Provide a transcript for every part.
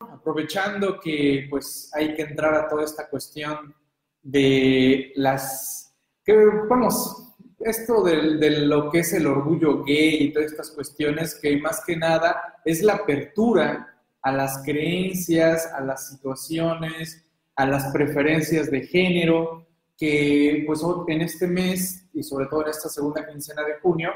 aprovechando que pues hay que entrar a toda esta cuestión de las, que vamos, esto de, de, lo que es el orgullo gay y todas estas cuestiones que más que nada es la apertura a las creencias, a las situaciones, a las preferencias de género, que pues en este mes y sobre todo en esta segunda quincena de junio,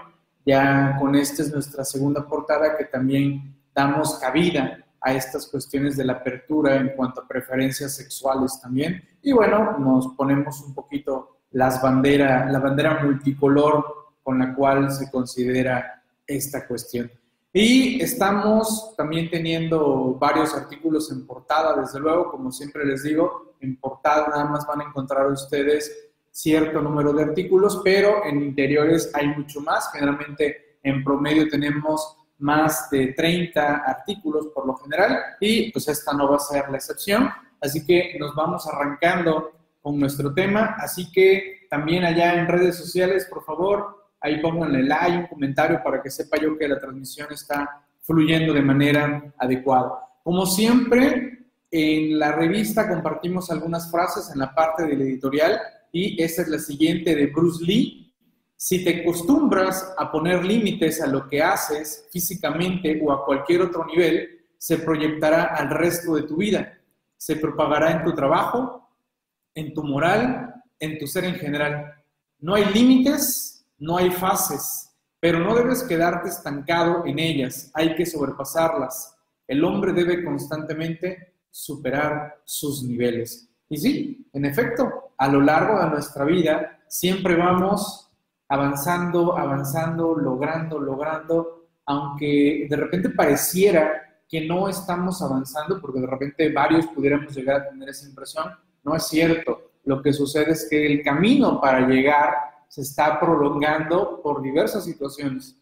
ya con esta es nuestra segunda portada que también damos cabida a estas cuestiones de la apertura en cuanto a preferencias sexuales también. Y bueno, nos ponemos un poquito las bandera, la bandera multicolor con la cual se considera esta cuestión. Y estamos también teniendo varios artículos en portada, desde luego, como siempre les digo, en portada nada más van a encontrar ustedes cierto número de artículos, pero en interiores hay mucho más. Generalmente en promedio tenemos más de 30 artículos por lo general y pues esta no va a ser la excepción. Así que nos vamos arrancando con nuestro tema. Así que también allá en redes sociales, por favor, ahí pónganle like, un comentario para que sepa yo que la transmisión está fluyendo de manera adecuada. Como siempre, en la revista compartimos algunas frases en la parte del editorial y esta es la siguiente de Bruce Lee. Si te acostumbras a poner límites a lo que haces físicamente o a cualquier otro nivel, se proyectará al resto de tu vida. Se propagará en tu trabajo, en tu moral, en tu ser en general. No hay límites, no hay fases, pero no debes quedarte estancado en ellas, hay que sobrepasarlas. El hombre debe constantemente superar sus niveles. Y sí, en efecto, a lo largo de nuestra vida siempre vamos avanzando, avanzando, logrando, logrando, aunque de repente pareciera que no estamos avanzando, porque de repente varios pudiéramos llegar a tener esa impresión, no es cierto. Lo que sucede es que el camino para llegar se está prolongando por diversas situaciones.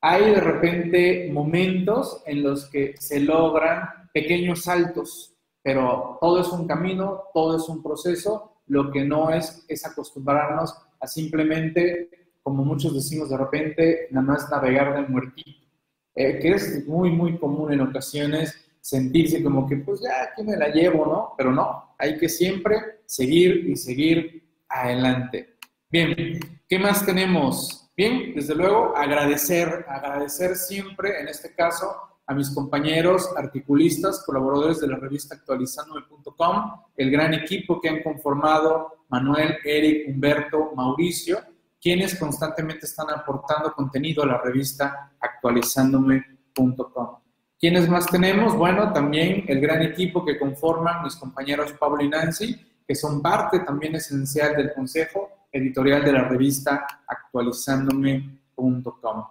Hay de repente momentos en los que se logran pequeños saltos, pero todo es un camino, todo es un proceso. Lo que no es es acostumbrarnos a simplemente como muchos decimos de repente, nada más navegar del muertito, eh, que es muy, muy común en ocasiones sentirse como que, pues ya, aquí me la llevo, ¿no? Pero no, hay que siempre seguir y seguir adelante. Bien, ¿qué más tenemos? Bien, desde luego, agradecer, agradecer siempre, en este caso, a mis compañeros articulistas, colaboradores de la revista actualizandome.com, el gran equipo que han conformado Manuel, Eric, Humberto, Mauricio, quienes constantemente están aportando contenido a la revista actualizándome.com. ¿Quiénes más tenemos? Bueno, también el gran equipo que conforman mis compañeros Pablo y Nancy, que son parte también esencial del consejo editorial de la revista actualizándome.com.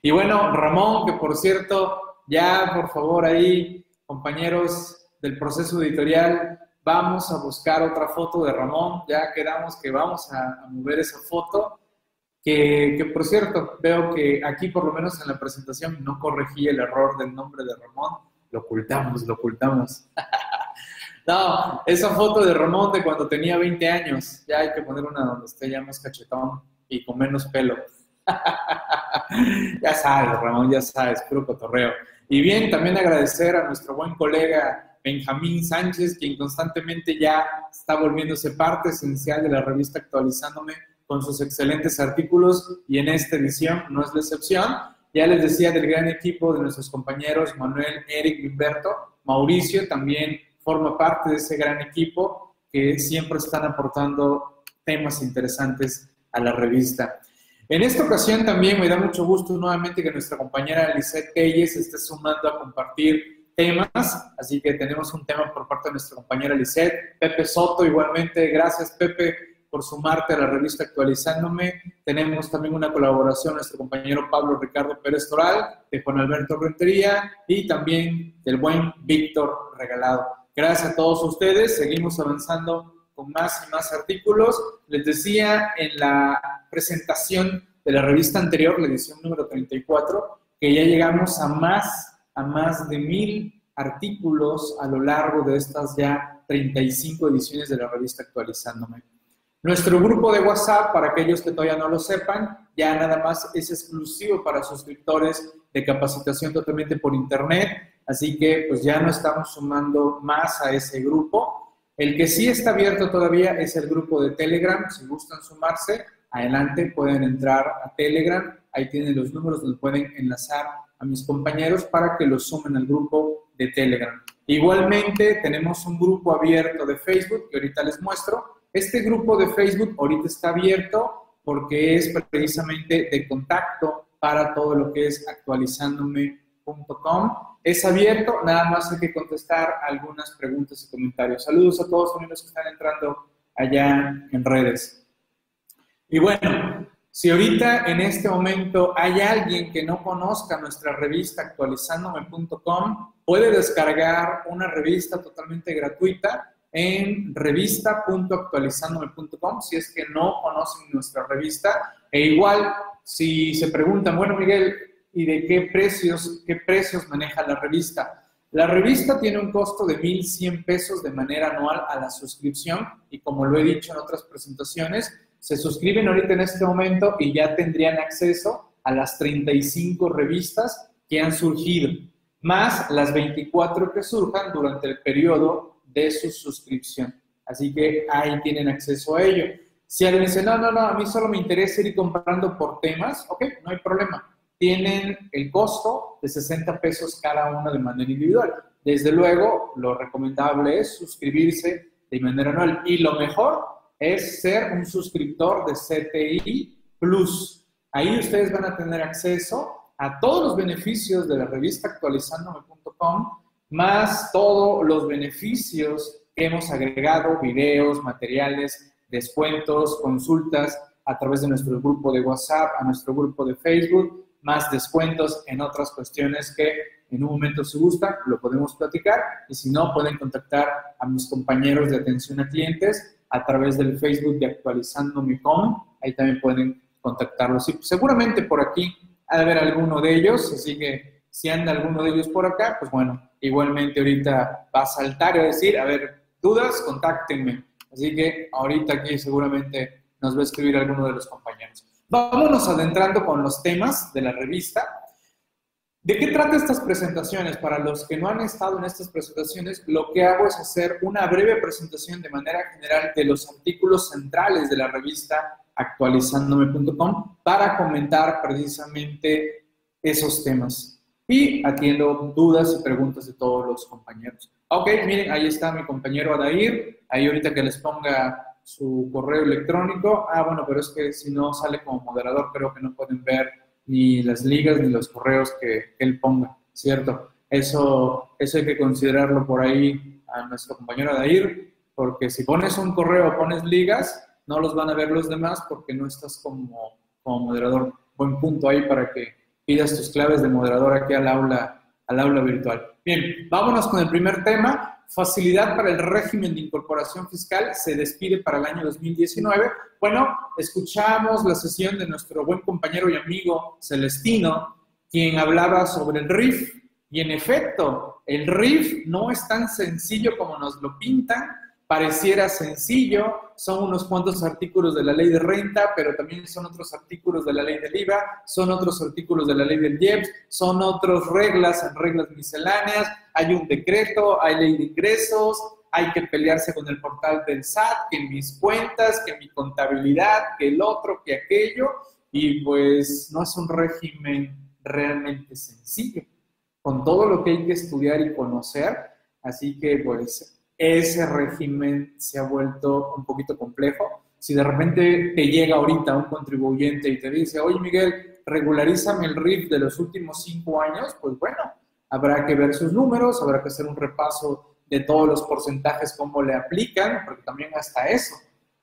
Y bueno, Ramón, que por cierto, ya por favor ahí, compañeros del proceso editorial, vamos a buscar otra foto de Ramón, ya quedamos que vamos a, mover esa foto que, por cierto, veo que aquí por lo menos en la presentación no corregí el error del nombre de Ramón, lo ocultamos, lo ocultamos. no, esa foto de Ramón de cuando tenía 20 años, ya hay que poner una donde esté ya más cachetón y con menos pelo. ya sabes, Ramón, ya sabes, puro cotorreo. Y bien, también agradecer a nuestro buen colega Benjamín Sánchez, quien constantemente ya está volviéndose parte esencial de la revista Actualizándome con sus excelentes artículos y en esta edición no es la excepción. Ya les decía del gran equipo de nuestros compañeros Manuel, Eric Humberto. Mauricio también forma parte de ese gran equipo que siempre están aportando temas interesantes a la revista. En esta ocasión también me da mucho gusto nuevamente que nuestra compañera Lisette Telles esté sumando a compartir temas, así que tenemos un tema por parte de nuestra compañera Lisette, Pepe Soto igualmente, gracias Pepe por sumarte a la revista Actualizándome. Tenemos también una colaboración nuestro compañero Pablo Ricardo Pérez Toral, de Juan Alberto Rentería y también del buen Víctor Regalado. Gracias a todos ustedes. Seguimos avanzando con más y más artículos. Les decía en la presentación de la revista anterior, la edición número 34, que ya llegamos a más, a más de mil artículos a lo largo de estas ya 35 ediciones de la revista Actualizándome. Nuestro grupo de WhatsApp, para aquellos que todavía no lo sepan, ya nada más es exclusivo para suscriptores de capacitación totalmente por Internet. así que pues ya no estamos sumando más a ese grupo. El que sí está abierto todavía es el grupo de Telegram, si gustan sumarse, adelante pueden entrar a Telegram, ahí tienen los números donde pueden enlazar a mis compañeros para que los sumen al grupo de Telegram. Igualmente tenemos un grupo abierto de Facebook que ahorita les muestro. Este grupo de Facebook ahorita está abierto porque es precisamente de contacto para todo lo que es actualizándome.com. Es abierto, nada más hay que contestar algunas preguntas y comentarios. Saludos a todos los que están entrando allá en redes. Y bueno, si ahorita en este momento hay alguien que no conozca nuestra revista actualizándome.com, puede descargar una revista totalmente gratuita en revista.actualizándome.com si es que no conocen nuestra revista. E igual, si se preguntan, bueno, Miguel, ¿y de qué precios, qué precios maneja la revista? La revista tiene un costo de 1.100 pesos de manera anual a la suscripción y como lo he dicho en otras presentaciones, se suscriben ahorita en este momento y ya tendrían acceso a las 35 revistas que han surgido, más las 24 que surjan durante el periodo de su suscripción. Así que ahí tienen acceso a ello. Si alguien dice, no, no, no, a mí solo me interesa ir comprando por temas, ok, no hay problema. Tienen el costo de 60 pesos cada uno de manera individual. Desde luego, lo recomendable es suscribirse de manera anual. Y lo mejor es ser un suscriptor de CTI Plus. Ahí ustedes van a tener acceso a todos los beneficios de la revista actualizándome.com, más todos los beneficios que hemos agregado, videos, materiales, descuentos, consultas a través de nuestro grupo de WhatsApp, a nuestro grupo de Facebook, más descuentos en otras cuestiones que en un momento se gustan, lo podemos platicar y si no, pueden contactar a mis compañeros de atención a clientes a través del Facebook de actualizándome.com. Ahí también pueden contactarlos. Y seguramente por aquí ha de haber alguno de ellos, así que si anda alguno de ellos por acá, pues bueno, igualmente ahorita va a saltar y a decir, a ver, dudas, contáctenme. Así que ahorita aquí seguramente nos va a escribir alguno de los compañeros. Vámonos adentrando con los temas de la revista. ¿De qué trata estas presentaciones? Para los que no han estado en estas presentaciones, lo que hago es hacer una breve presentación de manera general de los artículos centrales de la revista actualizándome.com para comentar precisamente esos temas. Y atiendo dudas y preguntas de todos los compañeros. Ok, miren, ahí está mi compañero Adair. Ahí ahorita que les ponga su correo electrónico. Ah, bueno, pero es que si no sale como moderador, creo que no pueden ver ni las ligas ni los correos que, él ponga, ¿cierto? Eso, eso hay que considerarlo por ahí a nuestro compañero Adair, porque si pones un correo pones ligas, no los van a ver los demás porque no estás como, como moderador. Buen punto ahí para que pidas tus claves de moderador aquí al aula, al aula virtual. Bien, vámonos con el primer tema facilidad para el régimen de incorporación fiscal se despide para el año 2019. Bueno, escuchamos la sesión de nuestro buen compañero y amigo Celestino, quien hablaba sobre el RIF. Y en efecto, el RIF no es tan sencillo como nos lo pintan pareciera sencillo, son unos cuantos artículos de la ley de renta, pero también son otros artículos de la ley del IVA, son otros artículos de la ley del IEPS, son otras reglas reglas misceláneas, hay un decreto, hay ley de ingresos, hay que pelearse con el portal del SAT, que mis cuentas, que mi contabilidad, que el otro, que aquello, y pues no es un régimen realmente sencillo, con todo lo que hay que estudiar y conocer, así que pues ese régimen se ha vuelto un poquito complejo. Si de repente te llega ahorita un contribuyente y te dice, oye Miguel, regularízame el RIF de los últimos cinco años, pues bueno, habrá que ver sus números, habrá que hacer un repaso de todos los porcentajes, cómo le aplican, porque también hasta eso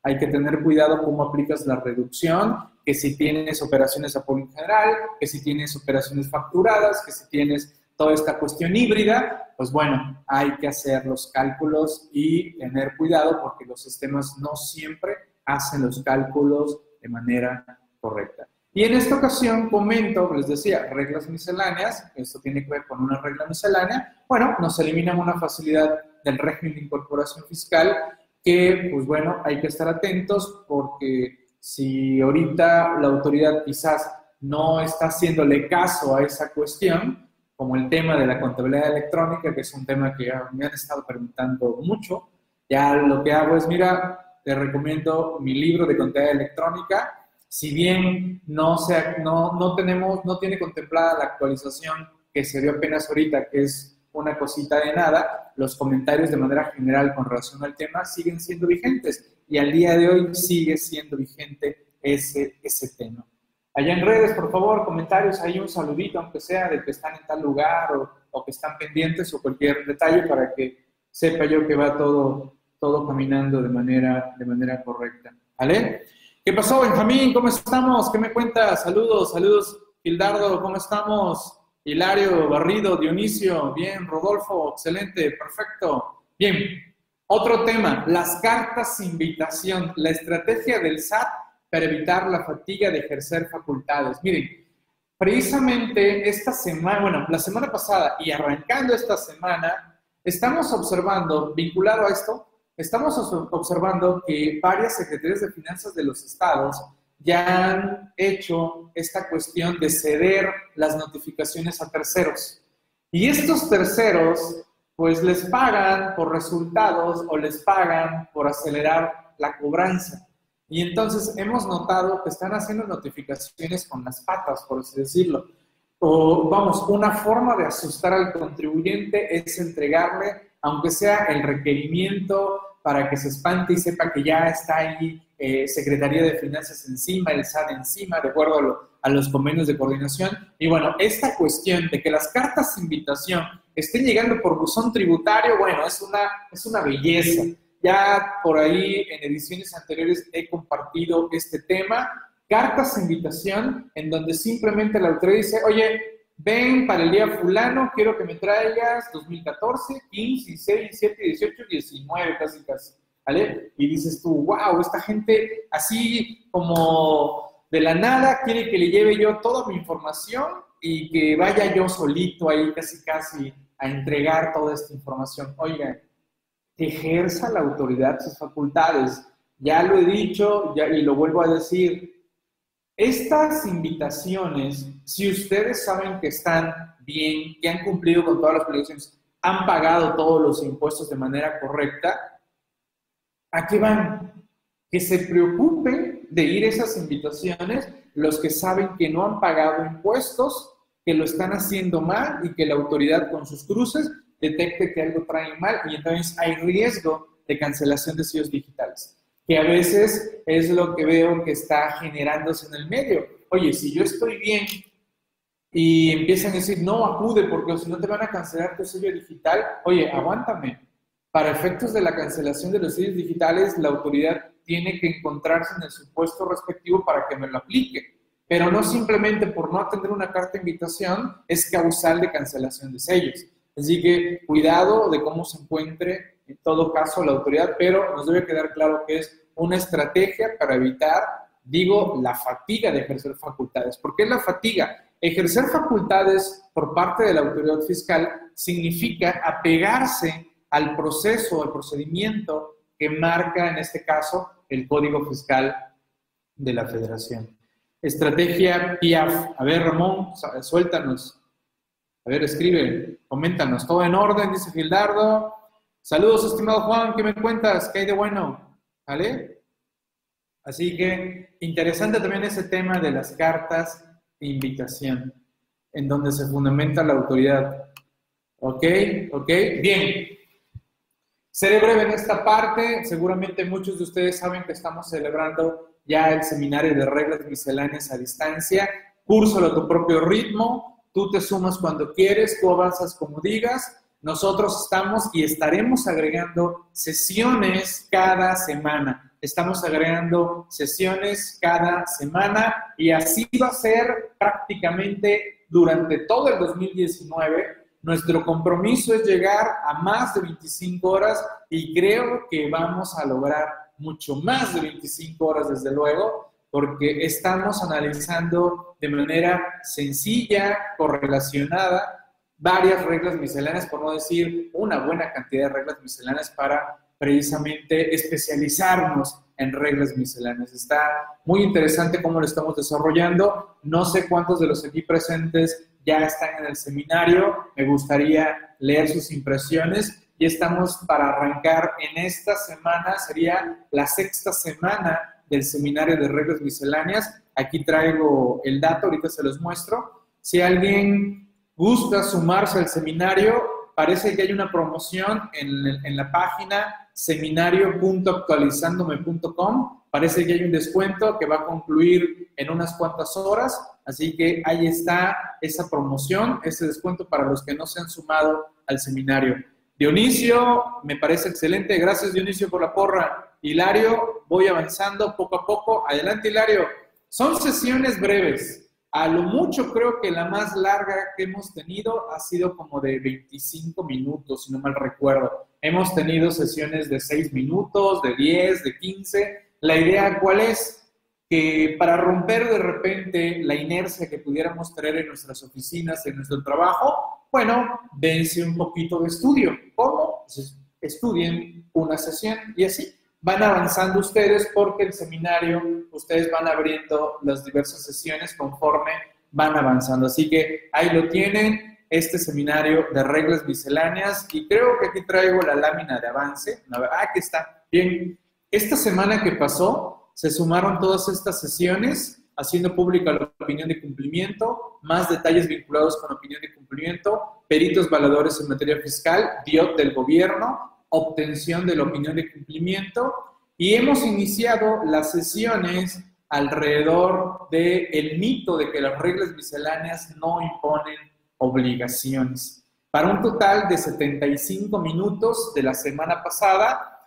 hay que tener cuidado cómo aplicas la reducción, que si tienes operaciones a en general, que si tienes operaciones facturadas, que si tienes toda esta cuestión híbrida, pues bueno, hay que hacer los cálculos y tener cuidado porque los sistemas no siempre hacen los cálculos de manera correcta. Y en esta ocasión comento, les decía, reglas misceláneas, esto tiene que ver con una regla miscelánea, bueno, nos eliminan una facilidad del régimen de incorporación fiscal que, pues bueno, hay que estar atentos porque si ahorita la autoridad quizás no está haciéndole caso a esa cuestión, como el tema de la contabilidad electrónica, que es un tema que me han estado preguntando mucho. Ya lo que hago es, mira, te recomiendo mi libro de contabilidad electrónica. Si bien no, sea, no, no, tenemos, no tiene contemplada la actualización que se dio apenas ahorita, que es una cosita de nada, los comentarios de manera general con relación al tema siguen siendo vigentes y al día de hoy sigue siendo vigente ese, ese tema. Allá en redes, por favor, comentarios, hay un saludito, aunque sea de que están en tal lugar o, que están pendientes o cualquier detalle para que sepa yo que va todo, todo caminando de manera, de manera correcta. ¿Vale? ¿Qué pasó, Benjamín? ¿Cómo estamos? ¿Qué me cuentas? Saludos, saludos, Gildardo, ¿cómo estamos? Hilario, Barrido, Dionisio, bien, Rodolfo, excelente, perfecto. Bien, otro tema, las cartas invitación, la estrategia del SAT para evitar la fatiga de ejercer facultades. Miren, precisamente esta semana, bueno, la semana pasada y arrancando esta semana, estamos observando, vinculado a esto, estamos observando que varias secretarías de finanzas de los estados ya han hecho esta cuestión de ceder las notificaciones a terceros. Y estos terceros, pues les pagan por resultados o les pagan por acelerar la cobranza. Y entonces hemos notado que están haciendo notificaciones con las patas, por así decirlo. O vamos, una forma de asustar al contribuyente es entregarle, aunque sea el requerimiento para que se espante y sepa que ya está ahí eh, Secretaría de Finanzas encima, el SAT encima, de acuerdo a, a, los convenios de coordinación. Y bueno, esta cuestión de que las cartas de invitación estén llegando por buzón tributario, bueno, es una, es una belleza. Ya por ahí en ediciones anteriores he compartido este tema, cartas de invitación en donde simplemente la autoridad dice, oye, ven para el día fulano, quiero que me traigas 2014, 15, 16, 17, 18, 19, casi casi. ¿Vale? Y dices tú, wow, esta gente así como de la nada quiere que le lleve yo toda mi información y que vaya yo solito ahí casi casi a entregar toda esta información. Oigan, ejerza la autoridad sus facultades. Ya lo he dicho ya, y lo vuelvo a decir. Estas invitaciones, si ustedes saben que están bien, que han cumplido con todas las obligaciones, han pagado todos los impuestos de manera correcta, ¿a qué van? Que se preocupen de ir esas invitaciones los que saben que no han pagado impuestos, que lo están haciendo mal y que la autoridad con sus cruces detecte que algo trae mal y entonces hay riesgo de cancelación de sellos digitales, que a veces es lo que veo que está generándose en el medio. Oye, si yo estoy bien y empiezan a decir, no, acude porque si no te van a cancelar tu sello digital, oye, aguántame. Para efectos de la cancelación de los sellos digitales, la autoridad tiene que encontrarse en el supuesto respectivo para que me lo aplique. Pero no simplemente por no atender una carta de invitación es causal de cancelación de sellos. Así que cuidado de cómo se encuentre en todo caso la autoridad, pero nos debe quedar claro que es una estrategia para evitar, digo, la fatiga de ejercer facultades. ¿Por qué la fatiga? Ejercer facultades por parte de la autoridad fiscal significa apegarse al proceso, al procedimiento que marca en este caso el Código Fiscal de la Federación. Estrategia PIAF. A ver, Ramón, suéltanos. A ver, escribe, coméntanos. Todo en orden, dice Gildardo. Saludos, estimado Juan, ¿qué me cuentas? ¿Qué hay de bueno? ¿Vale? Así que interesante también ese tema de las cartas de invitación, en donde se fundamenta la autoridad. ¿Ok? ¿Ok? Bien. Seré breve en esta parte. Seguramente muchos de ustedes saben que estamos celebrando ya el seminario de reglas misceláneas a distancia. Cúrsalo a tu propio ritmo tú te sumas cuando quieres, tú avanzas como digas. Nosotros estamos y estaremos agregando sesiones cada semana. Estamos agregando sesiones cada semana y así va a ser prácticamente durante todo el 2019. Nuestro compromiso es llegar a más de 25 horas y creo que vamos a lograr mucho más de 25 horas, desde luego, porque estamos analizando de manera sencilla, correlacionada, varias reglas misceláneas, por no decir una buena cantidad de reglas misceláneas para precisamente especializarnos en reglas misceláneas. Está muy interesante cómo lo estamos desarrollando. No sé cuántos de los aquí presentes ya están en el seminario, me gustaría leer sus impresiones y estamos para arrancar en esta semana, sería la sexta semana del seminario de reglas misceláneas. Aquí traigo el dato, ahorita se los muestro. Si alguien gusta sumarse al seminario, parece que hay una promoción en, la página seminario.actualizandome.com. Parece que hay un descuento que va a concluir en unas cuantas horas, así que ahí está esa promoción, ese descuento para los que no se han sumado al seminario. Dionisio, me parece excelente. Gracias, Dionisio, por la porra. Hilario, voy avanzando poco a poco. Adelante, Hilario. Son sesiones breves. A lo mucho creo que la más larga que hemos tenido ha sido como de 25 minutos, si no mal recuerdo. Hemos tenido sesiones de 6 minutos, de 10, de 15. La idea cuál es? Que para romper de repente la inercia que pudiéramos tener en nuestras oficinas, en nuestro trabajo, bueno, dense un poquito de estudio. ¿Cómo? Pues estudien una sesión y así van avanzando ustedes porque el seminario, ustedes van abriendo las diversas sesiones conforme van avanzando. Así que ahí lo tienen, este seminario de reglas misceláneas y creo que aquí traigo la lámina de avance. Ah, aquí está. Bien, esta semana que pasó se sumaron todas estas sesiones haciendo pública la opinión de cumplimiento, más detalles vinculados con opinión de cumplimiento, peritos valadores en materia fiscal, DIOT del gobierno, obtención de la opinión de cumplimiento y hemos iniciado las sesiones alrededor del el mito de que las reglas misceláneas no imponen obligaciones. Para un total de 75 minutos de la semana pasada,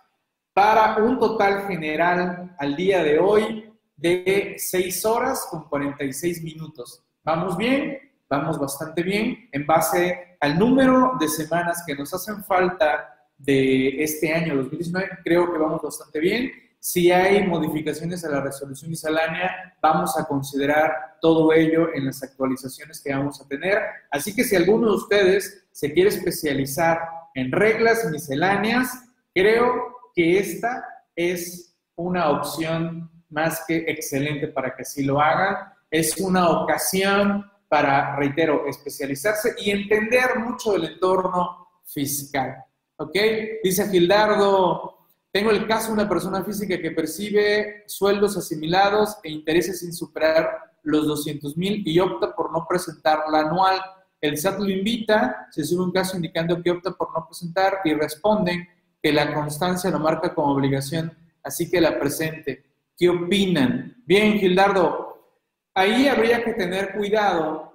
para un total general al día de hoy de 6 horas con 46 minutos. ¿Vamos bien? Vamos bastante bien en base al número de semanas que nos hacen falta de este año 2019. Creo que vamos bastante bien. Si hay modificaciones a la resolución miscelánea, vamos a considerar todo ello en las actualizaciones que vamos a tener. Así que si alguno de ustedes se quiere especializar en reglas misceláneas, creo que esta es una opción más que excelente para que así lo hagan. Es una ocasión para, reitero, especializarse y entender mucho del entorno fiscal. ¿Ok? Dice Gildardo, tengo el caso de una persona física que percibe sueldos asimilados e intereses sin superar los 200 mil y opta por no presentar la anual. El SAT lo invita, se sube un caso indicando que opta por no presentar y responden que la constancia lo marca como obligación, así que la presente. ¿Qué opinan? Bien, Gildardo, ahí habría que tener cuidado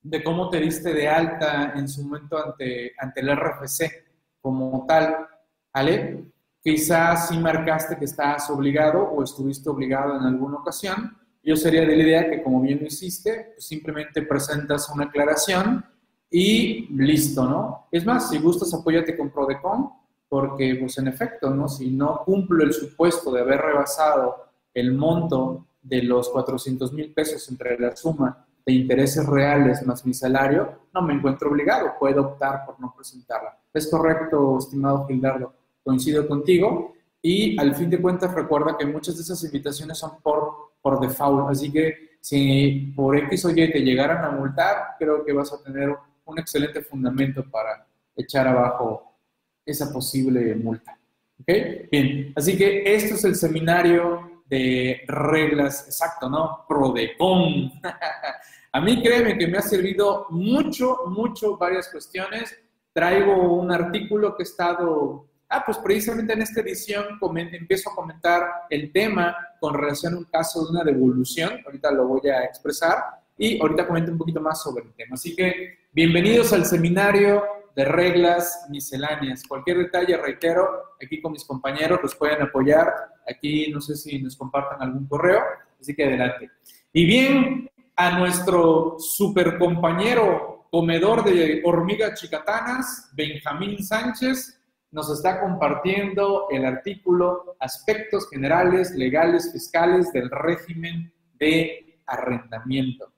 de cómo te diste de alta en su momento ante, ante el RFC como tal, ¿vale? Quizás sí marcaste que estás obligado o estuviste obligado en alguna ocasión. Yo sería de la idea que como bien lo hiciste, pues simplemente presentas una aclaración y listo, ¿no? Es más, si gustas, apóyate con Prodecon porque pues en efecto, ¿no? Si no cumplo el supuesto de haber rebasado el monto de los 400 mil pesos entre la suma de intereses reales más mi salario, no me encuentro obligado, puedo optar por no presentarla. Es correcto, estimado Gildardo, coincido contigo y al fin de cuentas recuerda que muchas de esas invitaciones son por, por default, así que si por X o Y te llegaran a multar, creo que vas a tener un excelente fundamento para echar abajo esa posible multa. ¿Ok? Bien, así que esto es el seminario de reglas, exacto, ¿no? Prodecon. A mí créeme que me ha servido mucho, mucho varias cuestiones. Traigo un artículo que he estado, ah, pues precisamente en esta edición empiezo a comentar el tema con relación a un caso de una devolución. Ahorita lo voy a expresar y ahorita comento un poquito más sobre el tema. Así que bienvenidos al seminario de reglas misceláneas. Cualquier detalle, reitero, aquí con mis compañeros los pueden apoyar. Aquí no sé si nos compartan algún correo, así que adelante. Y bien, a nuestro super compañero comedor de hormigas chicatanas, Benjamín Sánchez, nos está compartiendo el artículo Aspectos Generales, Legales, Fiscales del Régimen de Arrendamiento.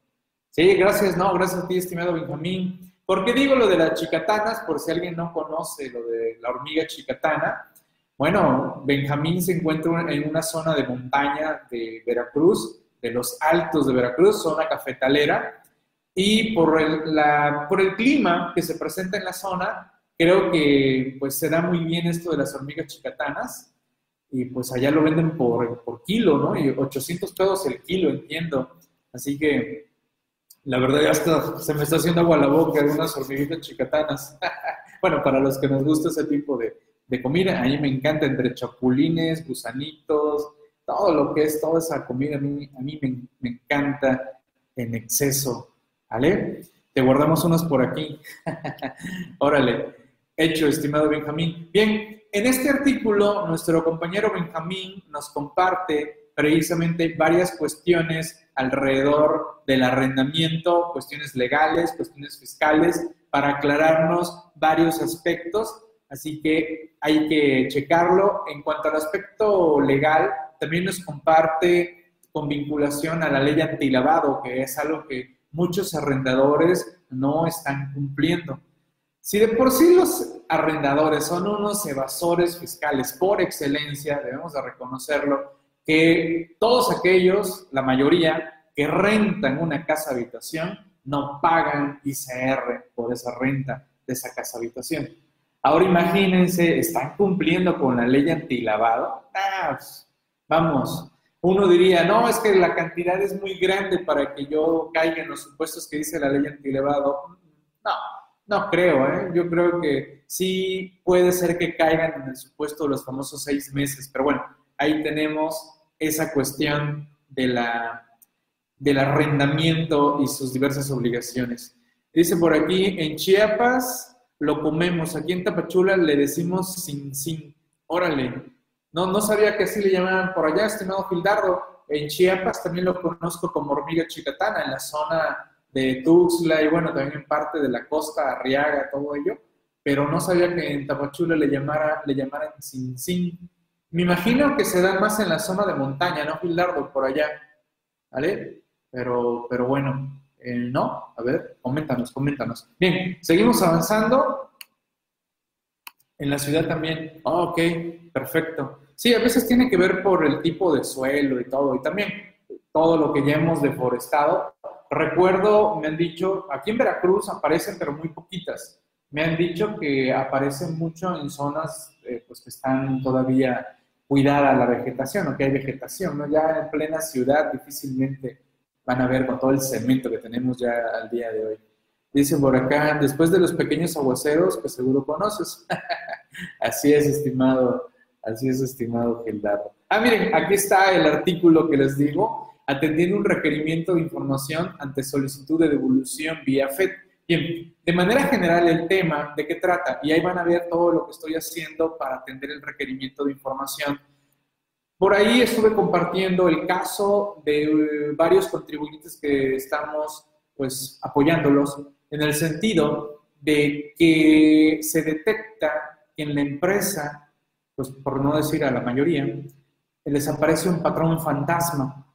Sí, gracias, no, gracias a ti, estimado Benjamín. ¿Por qué digo lo de las chicatanas? Por si alguien no conoce lo de la hormiga chicatana. Bueno, Benjamín se encuentra en una zona de montaña de Veracruz, de los altos de Veracruz, zona cafetalera, Y por el, clima que se presenta en la zona, creo que pues se da muy bien esto de las hormigas chicatanas y pues allá lo venden por, por kilo, ¿no? Y 800 pesos el kilo, entiendo. Así que la verdad ya hasta se me está haciendo agua la boca de unas hormiguitas chicatanas. bueno, para los que nos gusta ese tipo de, de comida, a mí me encanta entre chapulines, gusanitos, todo lo que es toda esa comida, a mí, a mí me, me encanta en exceso. ¿Vale? Te guardamos unos por aquí. Órale. Hecho, estimado Benjamín. Bien, en este artículo, nuestro compañero Benjamín nos comparte precisamente varias cuestiones alrededor del arrendamiento, cuestiones legales, cuestiones fiscales, para aclararnos varios aspectos. Así que hay que checarlo. En cuanto al aspecto legal, también nos comparte con vinculación a la ley antilavado, que es algo que muchos arrendadores no están cumpliendo. Si de por sí los arrendadores son unos evasores fiscales por excelencia, debemos de reconocerlo, que todos aquellos, la mayoría, que rentan una casa habitación, no pagan ICR por esa renta de esa casa habitación. Ahora imagínense, están cumpliendo con la ley antilavado. Ah, pues, vamos, uno diría, no, es que la cantidad es muy grande para que yo caiga en los supuestos que dice la ley antilevado. No, no creo, ¿eh? Yo creo que sí puede ser que caigan en el supuesto de los famosos seis meses, pero bueno, ahí tenemos esa cuestión de la, del arrendamiento y sus diversas obligaciones. Dice por aquí, en Chiapas lo comemos, aquí en Tapachula le decimos sin sin. Órale, no, no sabía que así le llamaban por allá, estimado Gildardo. En Chiapas también lo conozco como hormiga chicatana, en la zona de Tuxtla y bueno, también en parte de la costa, Arriaga, todo ello, pero no sabía que en Tapachula le, llamara, le llamaran sin sin. Me imagino que se da más en la zona de montaña, ¿no, Gildardo? Por allá, ¿vale? Pero, pero bueno, eh, ¿no? A ver, coméntanos, coméntanos. Bien, seguimos avanzando. En la ciudad también. Oh, ok, perfecto. Sí, a veces tiene que ver por el tipo de suelo y todo, y también todo lo que ya hemos deforestado recuerdo, me han dicho, aquí en Veracruz aparecen, pero muy poquitas. Me han dicho que aparecen mucho en zonas eh, pues, que están todavía cuidada la vegetación, o que hay vegetación, ¿no? Ya en plena ciudad difícilmente van a ver con todo el cemento que tenemos ya al día de hoy. Dice por acá, después de los pequeños aguaceros, que seguro conoces. así es, estimado, así es, estimado Gildardo. Ah, miren, aquí está el artículo que les digo atendiendo un requerimiento de información ante solicitud de devolución vía FED. Bien, de manera general el tema, ¿de qué trata? Y ahí van a ver todo lo que estoy haciendo para atender el requerimiento de información. Por ahí estuve compartiendo el caso de eh, varios contribuyentes que estamos pues apoyándolos en el sentido de que se detecta en la empresa, pues por no decir a la mayoría, les aparece un patrón fantasma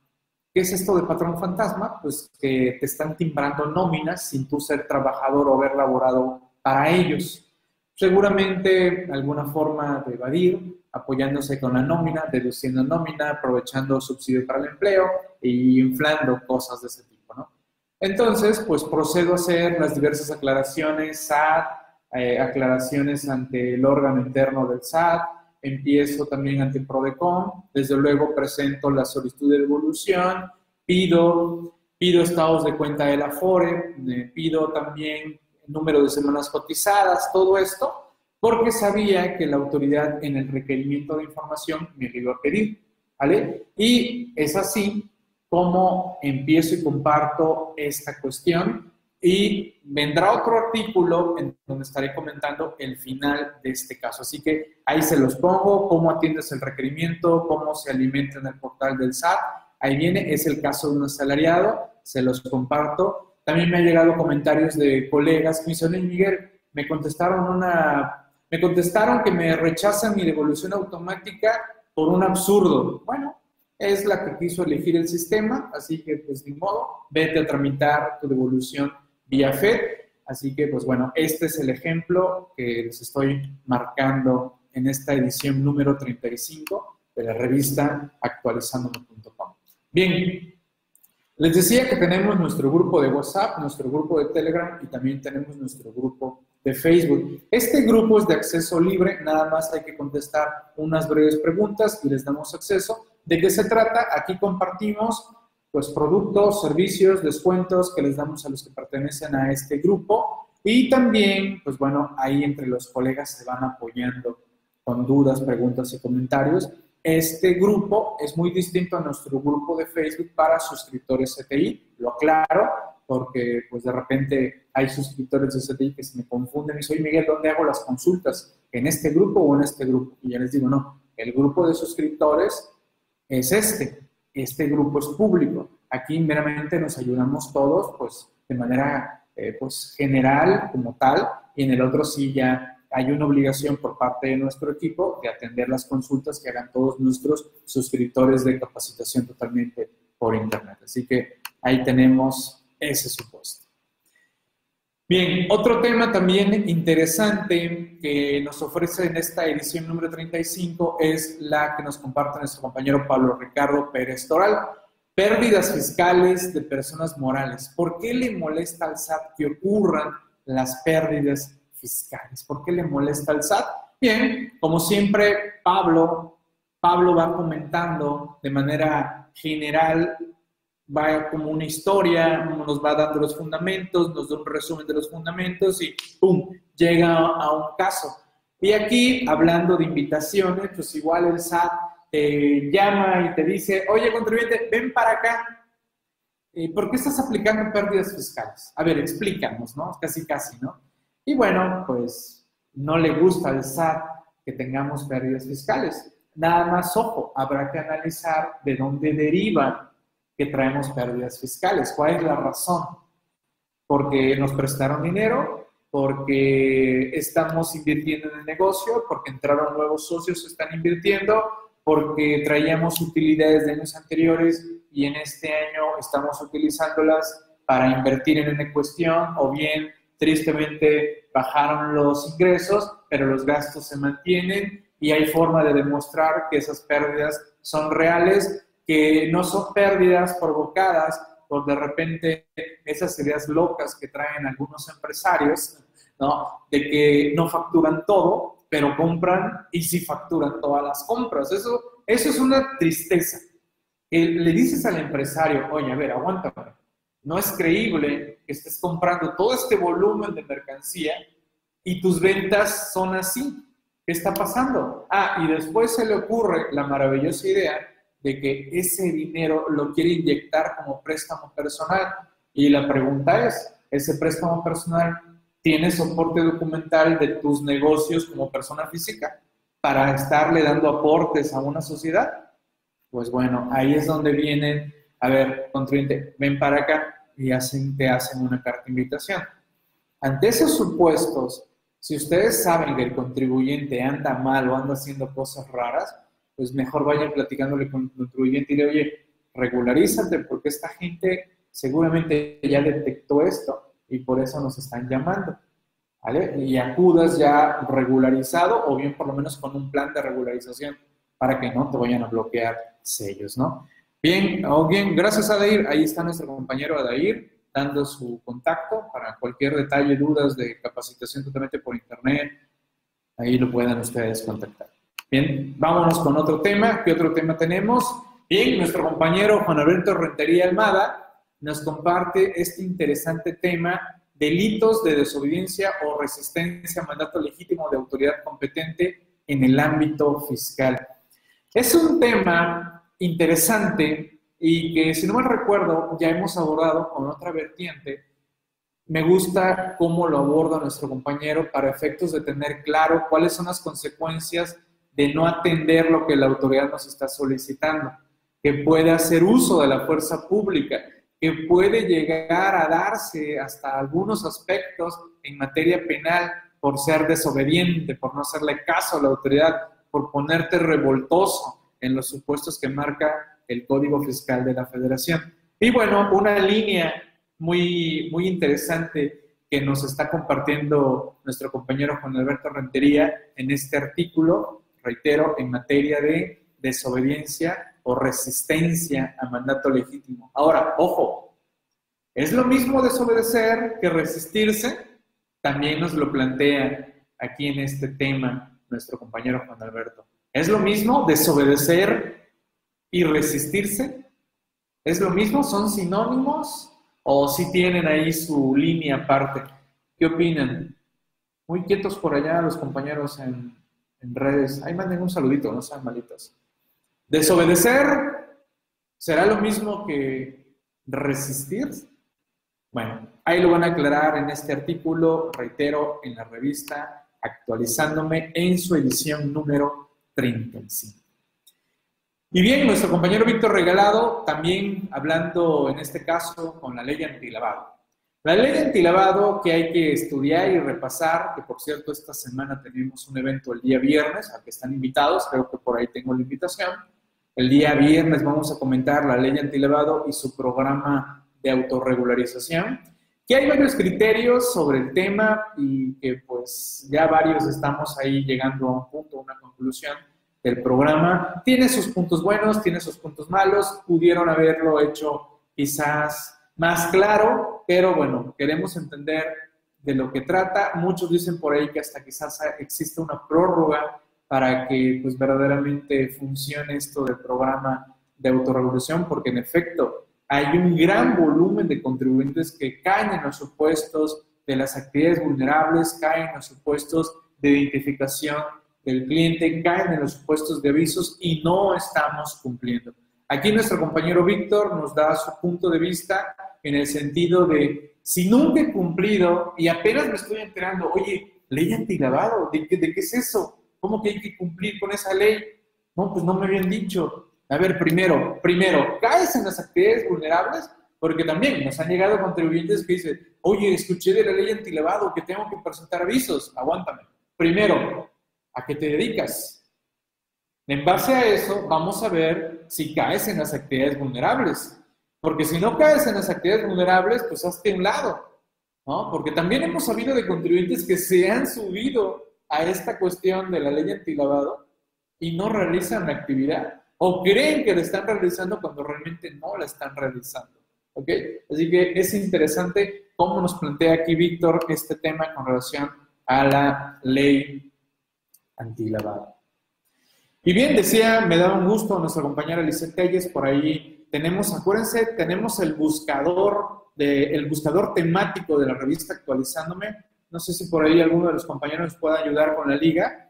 ¿Qué es esto de patrón fantasma? Pues que te están timbrando nóminas sin tú ser trabajador o haber laborado para ellos. Seguramente alguna forma de evadir, apoyándose con la nómina, deduciendo nómina, aprovechando subsidio para el empleo e inflando cosas de ese tipo, ¿no? Entonces, pues procedo a hacer las diversas aclaraciones SAT, eh, aclaraciones ante el órgano interno del SAT, empiezo también ante PRODECON, desde luego presento la solicitud de devolución, pido, pido estados de cuenta de la FORE, pido también número de semanas cotizadas, todo esto, porque sabía que la autoridad en el requerimiento de información me iba a pedir, ¿vale? Y es así como empiezo y comparto esta cuestión y vendrá otro artículo en donde estaré comentando el final de este caso. Así que ahí se los pongo, cómo atiendes el requerimiento, cómo se alimenta en el portal del SAT. Ahí viene, es el caso de un asalariado, se los comparto. También me han llegado comentarios de colegas que me dicen, Miguel, me contestaron una, me contestaron que me rechazan mi devolución automática por un absurdo. Bueno, es la que quiso elegir el sistema, así que pues ni modo, vete a tramitar tu devolución vía FED. Así que, pues bueno, este es el ejemplo que les estoy marcando en esta edición número 35 de la revista actualizandome.com. Bien, Les decía que tenemos nuestro grupo de WhatsApp, nuestro grupo de Telegram y también tenemos nuestro grupo de Facebook. Este grupo es de acceso libre, nada más hay que contestar unas breves preguntas y les damos acceso. ¿De qué se trata? Aquí compartimos pues productos, servicios, descuentos que les damos a los que pertenecen a este grupo y también, pues bueno, ahí entre los colegas se van apoyando con dudas, preguntas y comentarios este grupo es muy distinto a nuestro grupo de Facebook para suscriptores CTI, lo aclaro, porque pues de repente hay suscriptores de CTI que se me confunden y soy Miguel, ¿dónde hago las consultas? ¿En este grupo o en este grupo? Y ya les digo, no, el grupo de suscriptores es este, este grupo es público. Aquí meramente nos ayudamos todos, pues de manera eh, pues, general como tal, y en el otro sí ya hay una obligación por parte de nuestro equipo de atender las consultas que hagan todos nuestros suscriptores de capacitación totalmente por Internet. Así que ahí tenemos ese supuesto. Bien, otro tema también interesante que nos ofrece en esta edición número 35 es la que nos comparte nuestro compañero Pablo Ricardo Pérez Toral. Pérdidas fiscales de personas morales. ¿Por qué le molesta al SAT que ocurran las pérdidas fiscales. ¿Por qué le molesta al SAT? Bien, como siempre, Pablo, Pablo va comentando de manera general, va como una historia, nos va dando los fundamentos, nos da un resumen de los fundamentos y ¡pum! llega a un caso. Y aquí, hablando de invitaciones, pues igual el SAT te llama y te dice, oye, contribuyente, ven para acá. ¿Por qué estás aplicando pérdidas fiscales? A ver, explícanos, ¿no? Casi, casi, ¿no? Y bueno, pues no le gusta al SAT que tengamos pérdidas fiscales. Nada más, ojo, habrá que analizar de dónde deriva que traemos pérdidas fiscales. ¿Cuál es la razón? Porque nos prestaron dinero, porque estamos invirtiendo en el negocio, porque entraron nuevos socios, están invirtiendo, porque traíamos utilidades de años anteriores y en este año estamos utilizándolas para invertir en una cuestión o bien Tristemente bajaron los ingresos, pero los gastos se mantienen y hay forma de demostrar que esas pérdidas son reales, que no son pérdidas provocadas por de repente esas ideas locas que traen algunos empresarios, ¿no? De que no facturan todo, pero compran y sí facturan todas las compras. Eso, eso es una tristeza. le dices al empresario, oye, a ver, aguántame, no es creíble que estés comprando todo este volumen de mercancía y tus ventas son así. ¿Qué está pasando? Ah, y después se le ocurre la maravillosa idea de que ese dinero lo quiere inyectar como préstamo personal. Y la pregunta es, ¿ese préstamo personal tiene soporte documental de tus negocios como persona física para estarle dando aportes a una sociedad? Pues bueno, ahí es donde vienen, a ver, contribuyente, ven para acá, y hacen, te hacen una carta de invitación. Ante esos supuestos, si ustedes saben que el contribuyente anda mal o anda haciendo cosas raras, pues mejor vayan platicándole con el contribuyente y le, oye, regularízate porque esta gente seguramente ya detectó esto y por eso nos están llamando. ¿Vale? Y acudas ya regularizado o bien por lo menos con un plan de regularización para que no te vayan a bloquear sellos, ¿no? Bien, oh, bien, gracias Adair. Ahí está nuestro compañero Adair dando su contacto para cualquier detalle, dudas de capacitación totalmente por internet. Ahí lo puedan ustedes contactar. Bien, vámonos con otro tema. ¿Qué otro tema tenemos? Bien, nuestro compañero Juan Alberto Rentería Almada nos comparte este interesante tema, delitos de desobediencia o resistencia a mandato legítimo de autoridad competente en el ámbito fiscal. Es un tema interesante y que, si no me recuerdo, ya hemos abordado con otra vertiente. Me gusta cómo lo aborda nuestro compañero para efectos de tener claro cuáles son las consecuencias de no atender lo que la autoridad nos está solicitando, que puede hacer uso de la fuerza pública, que puede llegar a darse hasta algunos aspectos en materia penal por ser desobediente, por no hacerle caso a la autoridad, por ponerte revoltoso, en los supuestos que marca el Código Fiscal de la Federación. Y bueno, una línea muy, muy interesante que nos está compartiendo nuestro compañero Juan Alberto Rentería en este artículo, reitero, en materia de desobediencia o resistencia a mandato legítimo. Ahora, ojo, ¿es lo mismo desobedecer que resistirse? También nos lo plantea aquí en este tema nuestro compañero Juan Alberto. ¿Es lo mismo desobedecer y resistirse? ¿Es lo mismo? ¿Son sinónimos? ¿O si tienen ahí su línea aparte? ¿Qué opinan? Muy quietos por allá los compañeros en, redes. Ahí manden un saludito, no sean malitos. ¿Desobedecer será lo mismo que resistir? Bueno, ahí lo van a aclarar en este artículo, reitero, en la revista Actualizándome en su edición número 35. Y bien, nuestro compañero Víctor Regalado, también hablando en este caso con la ley antilavado. La ley antilavado que hay que estudiar y repasar, que por cierto esta semana tenemos un evento el día viernes, al que están invitados, creo que por ahí tengo la invitación. El día viernes vamos a comentar la ley antilavado y su programa de autorregularización, que hay varios criterios sobre el tema y que pues ya varios estamos ahí llegando a un punto, una conclusión del programa. Tiene sus puntos buenos, tiene sus puntos malos, pudieron haberlo hecho quizás más claro, pero bueno, queremos entender de lo que trata. Muchos dicen por ahí que hasta quizás existe una prórroga para que pues verdaderamente funcione esto del programa de autorregulación, porque en efecto hay un gran volumen de contribuyentes que caen en los supuestos de las actividades vulnerables, caen en los supuestos de identificación del cliente, caen en los supuestos de avisos y no estamos cumpliendo. Aquí nuestro compañero Víctor nos da su punto de vista en el sentido de, si nunca he cumplido y apenas me estoy enterando, oye, ley antilavado, ¿de qué, ¿de qué es eso? ¿Cómo que hay que cumplir con esa ley? No, pues no me habían dicho. A ver, primero, primero, ¿caes en las actividades vulnerables? Porque también nos han llegado contribuyentes que dicen, oye, escuché de la ley antilavado que tengo que presentar avisos, aguántame. Primero, ¿a qué te dedicas? En base a eso, vamos a ver si caes en las actividades vulnerables. Porque si no caes en las actividades vulnerables, pues hazte un lado. ¿no? Porque también hemos sabido de contribuyentes que se han subido a esta cuestión de la ley antilavado y no realizan la actividad. O creen que la están realizando cuando realmente no la están realizando. ¿Ok? Así que es interesante cómo nos plantea aquí Víctor este tema con relación a la ley antilavado. Y bien, decía, me da un gusto nuestra compañera Telles, por ahí tenemos, acuérdense, tenemos el buscador, de, el buscador temático de la revista Actualizándome. No sé si por ahí alguno de los compañeros pueda ayudar con la liga.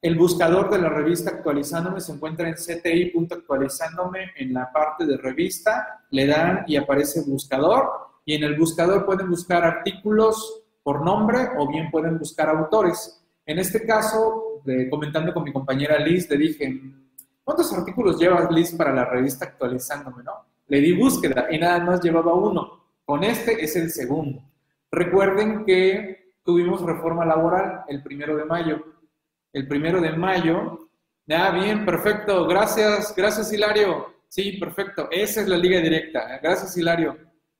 El buscador de la revista Actualizándome se encuentra en cti.actualizándome en la parte de revista, le dan y aparece buscador y en el buscador pueden buscar artículos por nombre o bien pueden buscar autores. En este caso, comentando con mi compañera Liz, le dije, ¿cuántos artículos llevas Liz para la revista actualizándome? ¿no? Le di búsqueda y nada más llevaba uno. Con este es el segundo. Recuerden que tuvimos reforma laboral el primero de mayo. El primero de mayo. Ah, bien, perfecto. Gracias, gracias Hilario. Sí, perfecto. Esa es la liga directa. Gracias Hilario.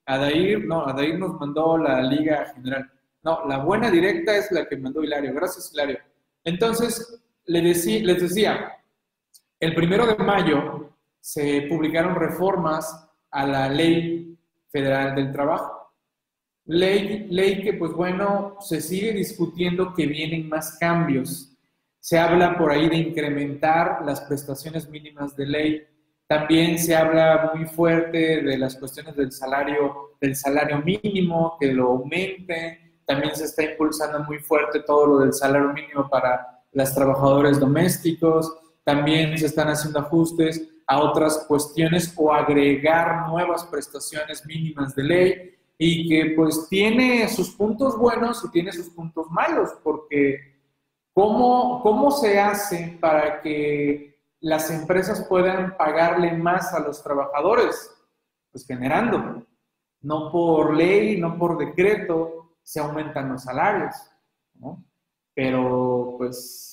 Adair, no, Adair nos mandó la liga general. No, la buena directa es la que mandó Hilario. Gracias, Hilario. Entonces, les decía, el primero de mayo se publicaron reformas a la Ley Federal del Trabajo. Ley, ley que, pues bueno, se sigue discutiendo que vienen más cambios. Se habla por ahí de incrementar las prestaciones mínimas de ley. También se habla muy fuerte de las cuestiones del salario, del salario mínimo, que lo aumente también se está impulsando muy fuerte todo lo del salario mínimo para las trabajadores domésticos. También se están haciendo ajustes a otras cuestiones o agregar nuevas prestaciones mínimas de ley y que pues tiene sus puntos buenos y tiene sus puntos malos, porque ¿cómo, cómo se hace para que las empresas puedan pagarle más a los trabajadores? Pues generando, no por ley, no por decreto, se aumentan los salarios, ¿no? Pero pues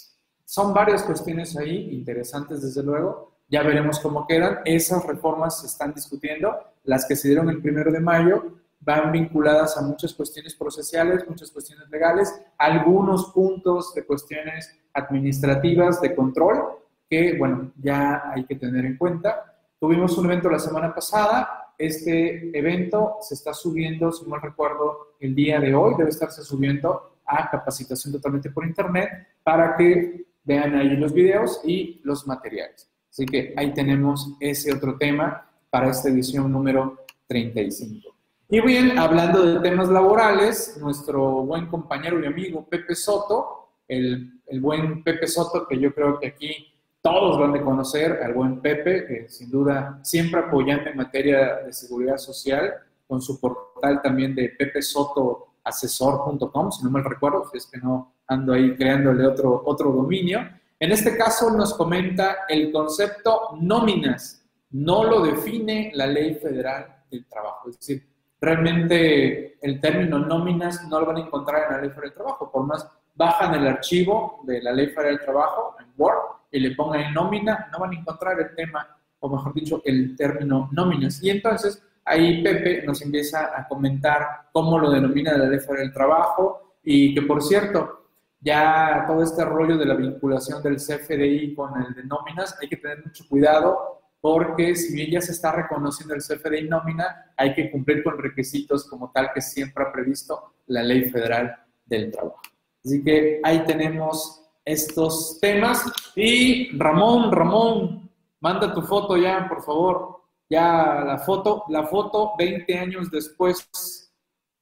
son varias cuestiones ahí interesantes desde luego. Ya veremos cómo quedan. Esas reformas se están discutiendo. Las que se dieron el primero de mayo van vinculadas a muchas cuestiones procesales, muchas cuestiones legales, algunos puntos de cuestiones administrativas de control que, bueno, ya hay que tener en cuenta. Tuvimos un evento la semana pasada, este evento se está subiendo, si mal recuerdo, el día de hoy, debe estarse subiendo a capacitación totalmente por internet para que vean ahí los videos y los materiales. Así que ahí tenemos ese otro tema para esta edición número 35. Y bien, hablando de temas laborales, nuestro buen compañero y amigo Pepe Soto, el, el buen Pepe Soto, que yo creo que aquí todos van a conocer, al buen Pepe, que sin duda siempre apoyando en materia de seguridad social, con su portal también de pepesotoasesor.com, si no me recuerdo, si es que no ando ahí creándole otro, otro dominio. En este caso nos comenta el concepto nóminas, no lo define la ley federal del trabajo, es decir, realmente el término nóminas no lo van a encontrar en la ley federal del trabajo, por más bajan el archivo de la ley federal del trabajo en Word y le pongan nómina, no van a encontrar el tema, o mejor dicho, el término nóminas. Y entonces ahí Pepe nos empieza a comentar cómo lo denomina la ley federal del trabajo y que por cierto, ya todo este rollo de la vinculación del CFDI con el de nóminas, hay que tener mucho cuidado porque si bien ya se está reconociendo el CFDI nómina, hay que cumplir con requisitos como tal que siempre ha previsto la Ley Federal del Trabajo. Así que ahí tenemos estos temas. Y Ramón, Ramón, manda tu foto ya, por favor. Ya la foto, la foto 20 años después,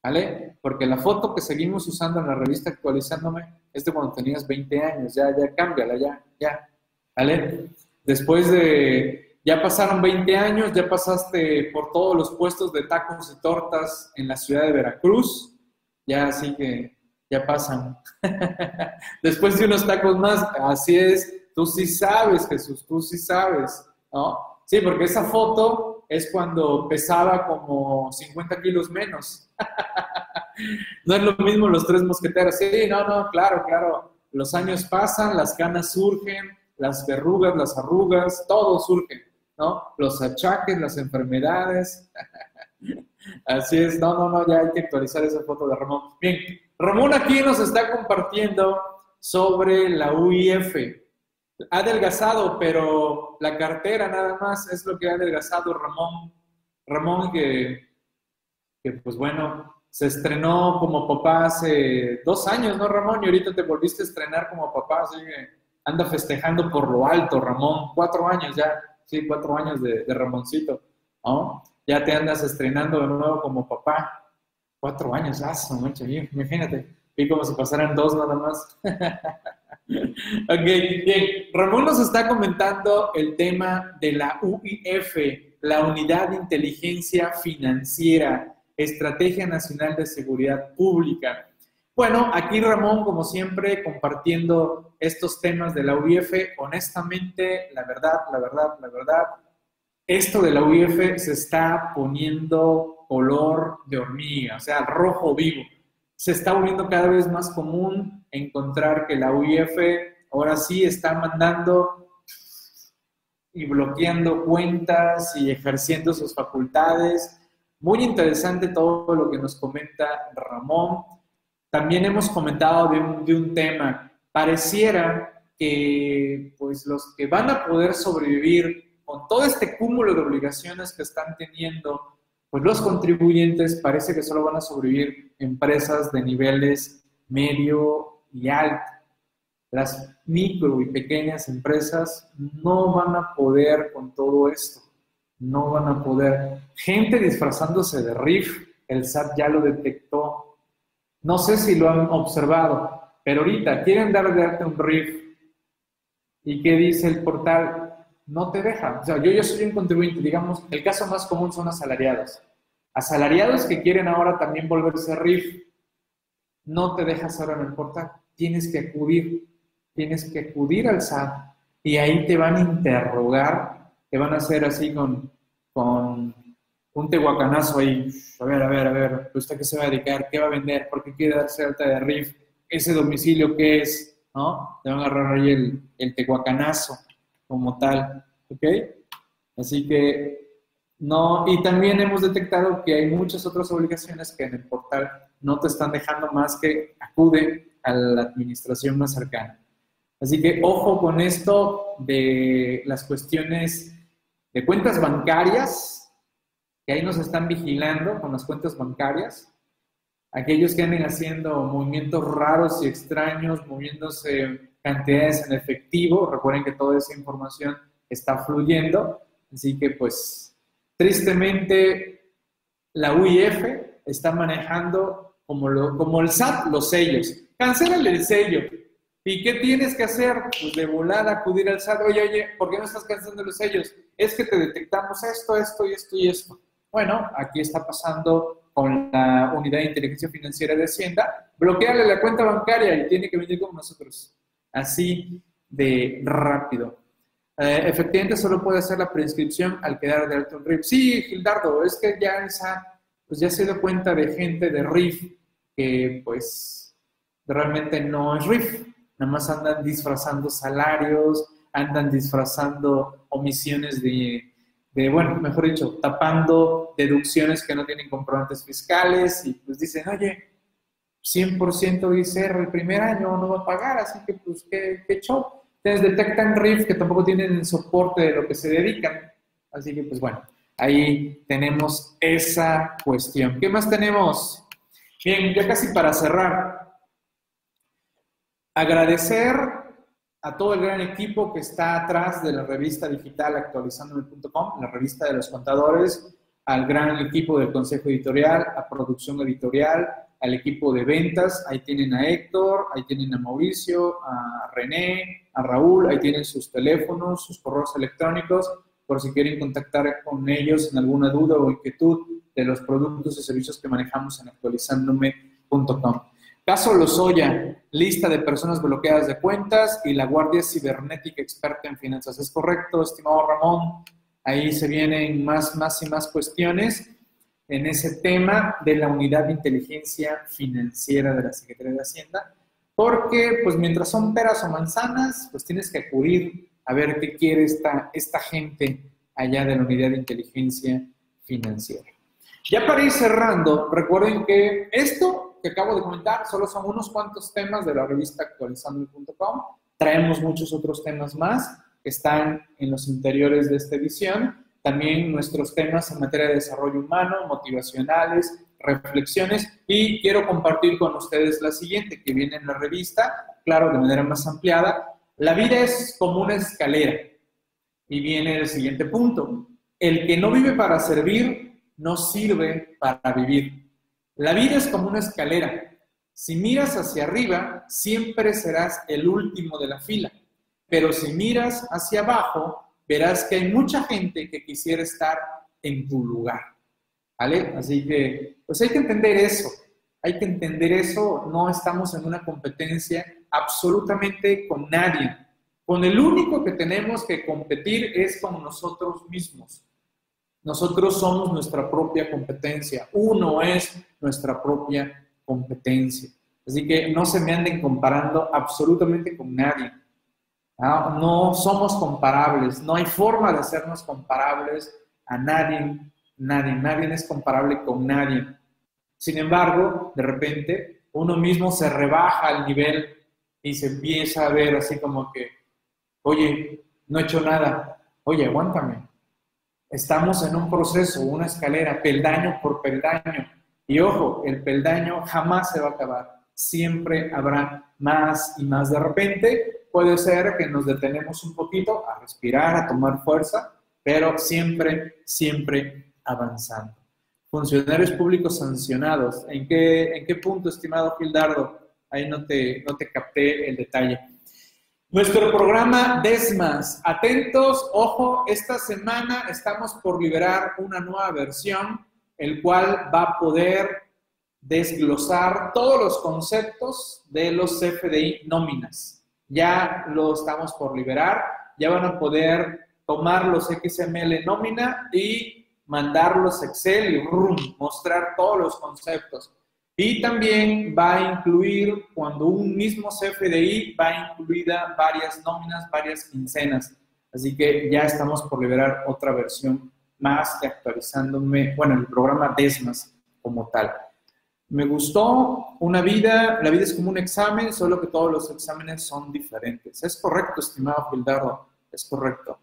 ¿vale? Porque la foto que seguimos usando en la revista actualizándome es de cuando tenías 20 años, ya, ya, cámbiala, ya, ya, ¿vale? Después de, ya pasaron 20 años, ya pasaste por todos los puestos de tacos y tortas en la ciudad de Veracruz, ya así que ya pasan. Después de unos tacos más, así es, tú sí sabes, Jesús, tú sí sabes, ¿no? Sí, porque esa foto es cuando pesaba como 50 kilos menos. no es lo mismo los tres mosqueteros. Sí, no, no, claro, claro. Los años pasan, las canas surgen, las verrugas, las arrugas, todo surge, ¿no? Los achaques, las enfermedades. Así es, no, no, no, ya hay que actualizar esa foto de Ramón. Bien, Ramón aquí nos está compartiendo sobre la UIF. Ha adelgazado, pero la cartera nada más es lo que ha adelgazado Ramón. Ramón que, que pues bueno, se estrenó como papá hace dos años, ¿no, Ramón? Y ahorita te volviste a estrenar como papá, así que anda festejando por lo alto, Ramón. Cuatro años ya, sí, cuatro años de, Ramoncito, ¿no? Ya te andas estrenando de nuevo como papá. Cuatro años, ah, imagínate. Vi como si pasaran dos nada más. ok, bien. Ramón nos está comentando el tema de la UIF, la Unidad de Inteligencia Financiera, Estrategia Nacional de Seguridad Pública. Bueno, aquí Ramón, como siempre, compartiendo estos temas de la UIF, honestamente, la verdad, la verdad, la verdad, esto de la UIF se está poniendo color de hormiga, o sea, rojo vivo. Se está volviendo cada vez más común encontrar que la UIF ahora sí está mandando y bloqueando cuentas y ejerciendo sus facultades. Muy interesante todo lo que nos comenta Ramón. También hemos comentado de un, de un tema. Pareciera que pues los que van a poder sobrevivir con todo este cúmulo de obligaciones que están teniendo, pues los contribuyentes parece que solo van a sobrevivir empresas de niveles medio y alto. Las micro y pequeñas empresas no van a poder con todo esto. No van a poder. Gente disfrazándose de RIF, el SAT ya lo detectó. No sé si lo han observado, pero ahorita quieren dar de arte un RIF. ¿Y qué dice el portal? No te deja. O sea, yo, yo soy un contribuyente, digamos, el caso más común son asalariados. Asalariados que quieren ahora también volverse RIF, no te dejas ahora en el portal. Tienes que acudir, tienes que acudir al SAT y ahí te van a interrogar, te van a hacer así con, con un tehuacanazo ahí. A ver, a ver, a ver, ¿usted qué se va a dedicar? ¿Qué va a vender? ¿Por qué quiere darse alta de RIF? ¿Ese domicilio qué es? ¿No? Te van a agarrar ahí el, el tehuacanazo como tal, ¿ok? Así que no, y también hemos detectado que hay muchas otras obligaciones que en el portal no te están dejando más que acude a la administración más cercana. Así que ojo con esto de las cuestiones de cuentas bancarias, que ahí nos están vigilando con las cuentas bancarias. Aquellos que anden haciendo movimientos raros y extraños, moviéndose cantidades en efectivo, recuerden que toda esa información está fluyendo. Así que pues tristemente la UIF está manejando como, lo, como el SAT los sellos. Cancélale el sello, ¿Y qué tienes que hacer? Pues de volada acudir al SAT. Oye, oye, ¿por qué no estás cancelando los sellos? Es que te detectamos esto, esto y esto y esto. Bueno, aquí está pasando con la Unidad de Inteligencia Financiera de Hacienda. Bloqueale la cuenta bancaria y tiene que venir con nosotros. Así de rápido. Eh, efectivamente, solo puede hacer la prescripción al quedar de alto en RIF. Sí, Gildardo, es que ya pues ya se dio cuenta de gente de RIF que pues realmente no es RIF nada más andan disfrazando salarios, andan disfrazando omisiones de, bueno, mejor dicho, tapando deducciones que no tienen comprobantes fiscales y pues dicen, oye, 100% ICR el primer año no va a pagar, así que pues qué, qué show. Entonces detectan RIF que tampoco tienen el soporte de lo que se dedican. Así que pues bueno, ahí tenemos esa cuestión. ¿Qué más tenemos? Bien, ya casi para cerrar, Agradecer a todo el gran equipo que está atrás de la revista digital actualizandome.com, la revista de los contadores, al gran equipo del consejo editorial, a producción editorial, al equipo de ventas, ahí tienen a Héctor, ahí tienen a Mauricio, a René, a Raúl, ahí tienen sus teléfonos, sus correos electrónicos, por si quieren contactar con ellos en alguna duda o inquietud de los productos y servicios que manejamos en actualizandome.com. Caso Lozoya, lista de personas bloqueadas de cuentas y la Guardia Cibernética experta en finanzas. ¿Es correcto, estimado Ramón? Ahí se vienen más, más y más cuestiones en ese tema de la unidad de inteligencia financiera de la Secretaría de Hacienda, porque pues mientras son peras o manzanas, pues tienes que acudir a ver qué quiere esta, esta gente allá de la unidad de inteligencia financiera. Ya para ir cerrando, recuerden que esto que acabo de comentar solo son unos cuantos temas de la revista actualizando.com. Traemos muchos otros temas más que están en los interiores de esta edición. También nuestros temas en materia de desarrollo humano, motivacionales, reflexiones y quiero compartir con ustedes la siguiente que viene en la revista, claro, de manera más ampliada. La vida es como una escalera y viene el siguiente punto. El que no vive para servir, no sirve para vivir. La vida es como una escalera. Si miras hacia arriba, siempre serás el último de la fila. Pero si miras hacia abajo, verás que hay mucha gente que quisiera estar en tu lugar. ¿Vale? Así que, pues hay que entender eso. Hay que entender eso. No estamos en una competencia absolutamente con nadie. Con el único que tenemos que competir es con nosotros mismos. Nosotros somos nuestra propia competencia. Uno es nuestra propia competencia. Así que no se me anden comparando absolutamente con nadie. No, somos comparables. No hay forma de hacernos comparables a nadie. Nadie. Nadie es comparable con nadie. Sin embargo, de repente, uno mismo se rebaja al nivel y se empieza a ver así como que, oye, no he hecho nada. Oye, aguántame. Estamos en un proceso, una escalera, peldaño por peldaño. Y ojo, el peldaño jamás se va a acabar. Siempre habrá más y más. De repente puede ser que nos detenemos un poquito a respirar, a tomar fuerza, pero siempre, siempre avanzando. Funcionarios públicos sancionados. ¿En qué, en qué punto, estimado Gildardo? Ahí no te, no te capté el detalle. Nuestro programa Desmas. Atentos, ojo, esta semana estamos por liberar una nueva versión, el cual va a poder desglosar todos los conceptos de los CFDI nóminas. Ya lo estamos por liberar, ya van a poder tomar los XML nómina y mandarlos Excel y mostrar todos los conceptos. Y también va a incluir, cuando un mismo CFDI va incluida varias nóminas, varias quincenas. Así que ya estamos por liberar otra versión más que actualizándome, bueno, el programa Desmas como tal. Me gustó una vida, la vida es como un examen, solo que todos los exámenes son diferentes. Es correcto, estimado Gildardo, es correcto.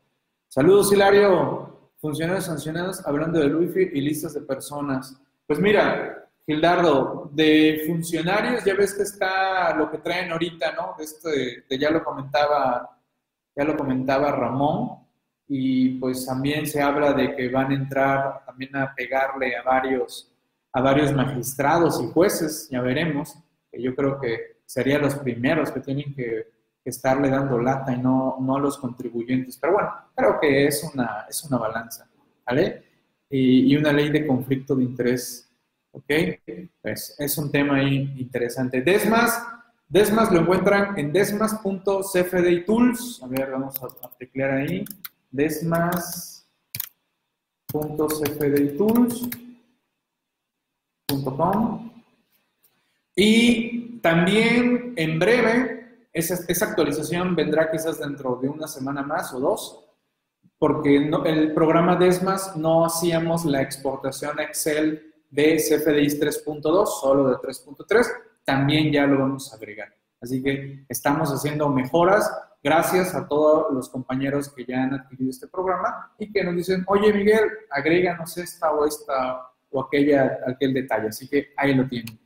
Saludos, Hilario. Funcionarios sancionados hablando del wifi y listas de personas. Pues mira, Gildardo, de funcionarios ya ves que está lo que traen ahorita, ¿no? De este, de ya lo comentaba, ya lo comentaba Ramón, y pues también se habla de que van a entrar también a pegarle a varios a varios magistrados y jueces, ya veremos, que yo creo que serían los primeros que tienen que, estarle dando lata y no, no a los contribuyentes. Pero bueno, creo que es una, es una balanza, ¿vale? Y, una ley de conflicto de interés, ¿ok? Pues es un tema ahí interesante. Desmas, Desmas lo encuentran en desmas.cfdtools. A ver, vamos a, a teclear ahí. Y también en breve, esa, esa, actualización vendrá quizás dentro de una semana más o dos, porque el programa Desmas no hacíamos la exportación Excel de CFDI 3.2, solo de 3.3, también ya lo vamos a agregar. Así que estamos haciendo mejoras gracias a todos los compañeros que ya han adquirido este programa y que nos dicen, oye Miguel, agréganos esta o esta o aquella, aquel detalle. Así que ahí lo tienen.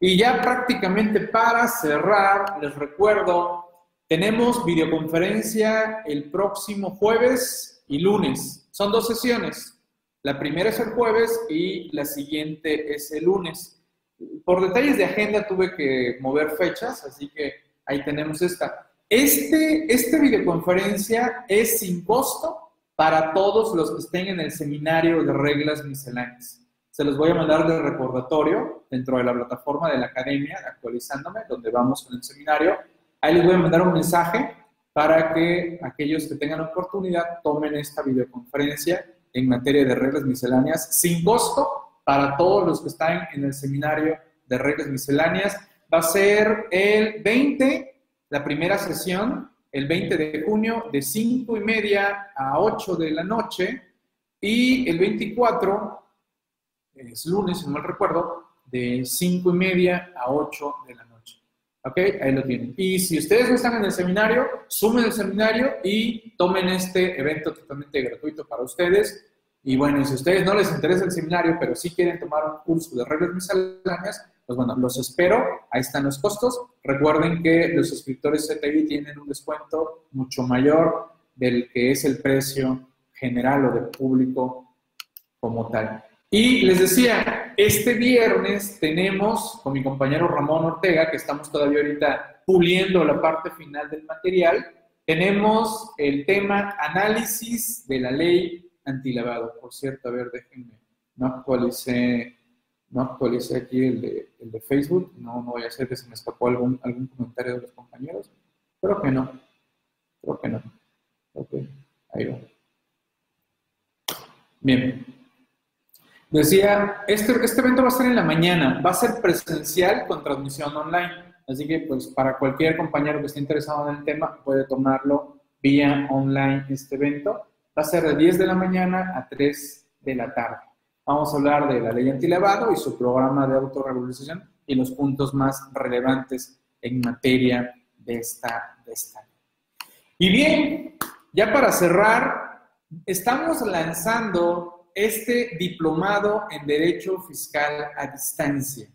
Y ya prácticamente para cerrar, les recuerdo, tenemos videoconferencia el próximo jueves y lunes. Son dos sesiones. La primera es el jueves y la siguiente es el lunes. Por detalles de agenda tuve que mover fechas, así que ahí tenemos esta. Este, esta videoconferencia es sin costo para todos los que estén en el seminario de reglas misceláneas se los voy a mandar de recordatorio dentro de la plataforma de la academia, actualizándome, donde vamos con el seminario. Ahí les voy a mandar un mensaje para que aquellos que tengan oportunidad tomen esta videoconferencia en materia de reglas misceláneas sin costo para todos los que están en el seminario de reglas misceláneas. Va a ser el 20, la primera sesión, el 20 de junio, de 5 y media a 8 de la noche, y el 24 es lunes, si no mal recuerdo, de 5 y media a 8 de la noche. ¿Ok? Ahí lo tienen. Y si ustedes no están en el seminario, sumen el seminario y tomen este evento totalmente gratuito para ustedes. Y bueno, si ustedes no les interesa el seminario, pero sí quieren tomar un curso de reglas misceláneas, pues bueno, los espero. Ahí están los costos. Recuerden que los suscriptores CTI tienen un descuento mucho mayor del que es el precio general o del público como tal. Y les decía, este viernes tenemos con mi compañero Ramón Ortega, que estamos todavía ahorita puliendo la parte final del material, tenemos el tema análisis de la ley antilavado. Por cierto, a ver, déjenme, no actualicé, no actualicé aquí el de, el de Facebook, no, no voy a hacer que se me escapó algún, algún comentario de los compañeros. Creo que no, creo que no. Ok, ahí va. Bien. Decía, este, este evento va a ser en la mañana, va a ser presencial con transmisión online, así que pues para cualquier compañero que esté interesado en el tema puede tomarlo vía online este evento. Va a ser de 10 de la mañana a 3 de la tarde. Vamos a hablar de la ley antilavado y su programa de autorregulación y los puntos más relevantes en materia de esta, de esta. Y bien, ya para cerrar, estamos lanzando este diplomado en Derecho Fiscal a Distancia.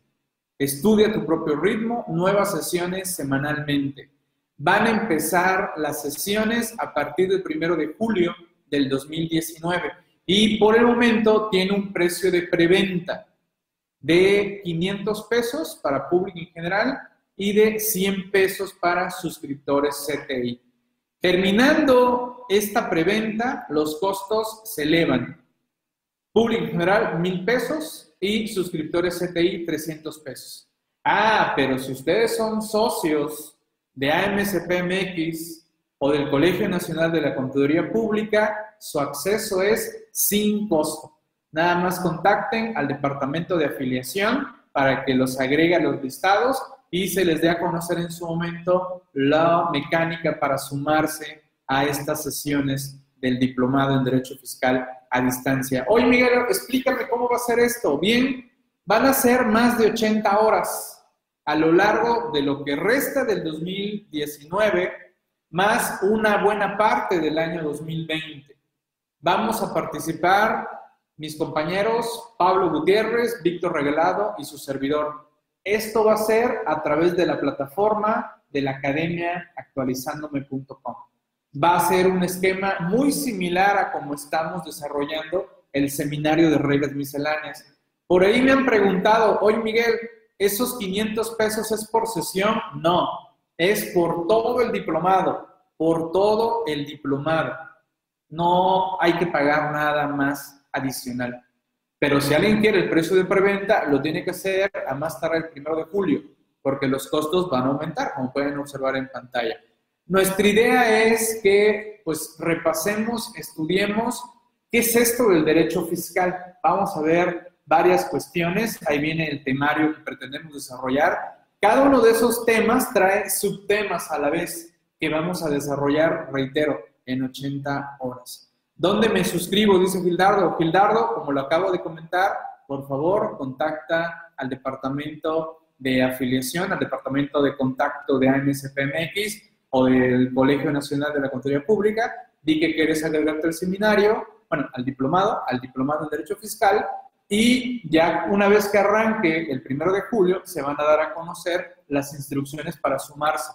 Estudia tu propio ritmo, nuevas sesiones semanalmente. Van a empezar las sesiones a partir del primero de julio del 2019 y por el momento tiene un precio de preventa de 500 pesos para público en general y de 100 pesos para suscriptores CTI. Terminando esta preventa, los costos se elevan. Público en general, mil pesos y suscriptores CTI, 300 pesos. Ah, pero si ustedes son socios de AMSPMX o del Colegio Nacional de la Contaduría Pública, su acceso es sin costo. Nada más contacten al departamento de afiliación para que los agregue a los listados y se les dé a conocer en su momento la mecánica para sumarse a estas sesiones del diplomado en Derecho Fiscal a distancia. Oye, Miguel, explícame cómo va a ser esto. Bien, Van a ser más de 80 horas a lo largo de lo que resta del 2019, más una buena parte del año 2020. Vamos a participar mis compañeros Pablo Gutiérrez, Víctor Regalado y su servidor. Esto va a ser a través de la plataforma de la academia actualizándome.com. Va a ser un esquema muy similar a como estamos desarrollando el seminario de reglas misceláneas. Por ahí me han preguntado, oye Miguel, ¿esos 500 pesos es por sesión? No, es por todo el diplomado, por todo el diplomado. No hay que pagar nada más adicional. Pero si alguien quiere el precio de preventa, lo tiene que hacer a más tarde el primero de julio, porque los costos van a aumentar, como pueden observar en pantalla. Nuestra idea es que pues repasemos, estudiemos qué es esto del derecho fiscal. Vamos a ver varias cuestiones, ahí viene el temario que pretendemos desarrollar. Cada uno de esos temas trae subtemas a la vez que vamos a desarrollar, reitero, en 80 horas. ¿Dónde me suscribo? Dice Gildardo. Gildardo, como lo acabo de comentar, por favor, contacta al departamento de afiliación, al departamento de contacto de AMSPMX o del Colegio Nacional de la Contaduría Pública. Di que quieres agregarte al seminario, bueno, al diplomado, al diplomado en Derecho Fiscal, y ya una vez que arranque el primero de julio, se van a dar a conocer las instrucciones para sumarse.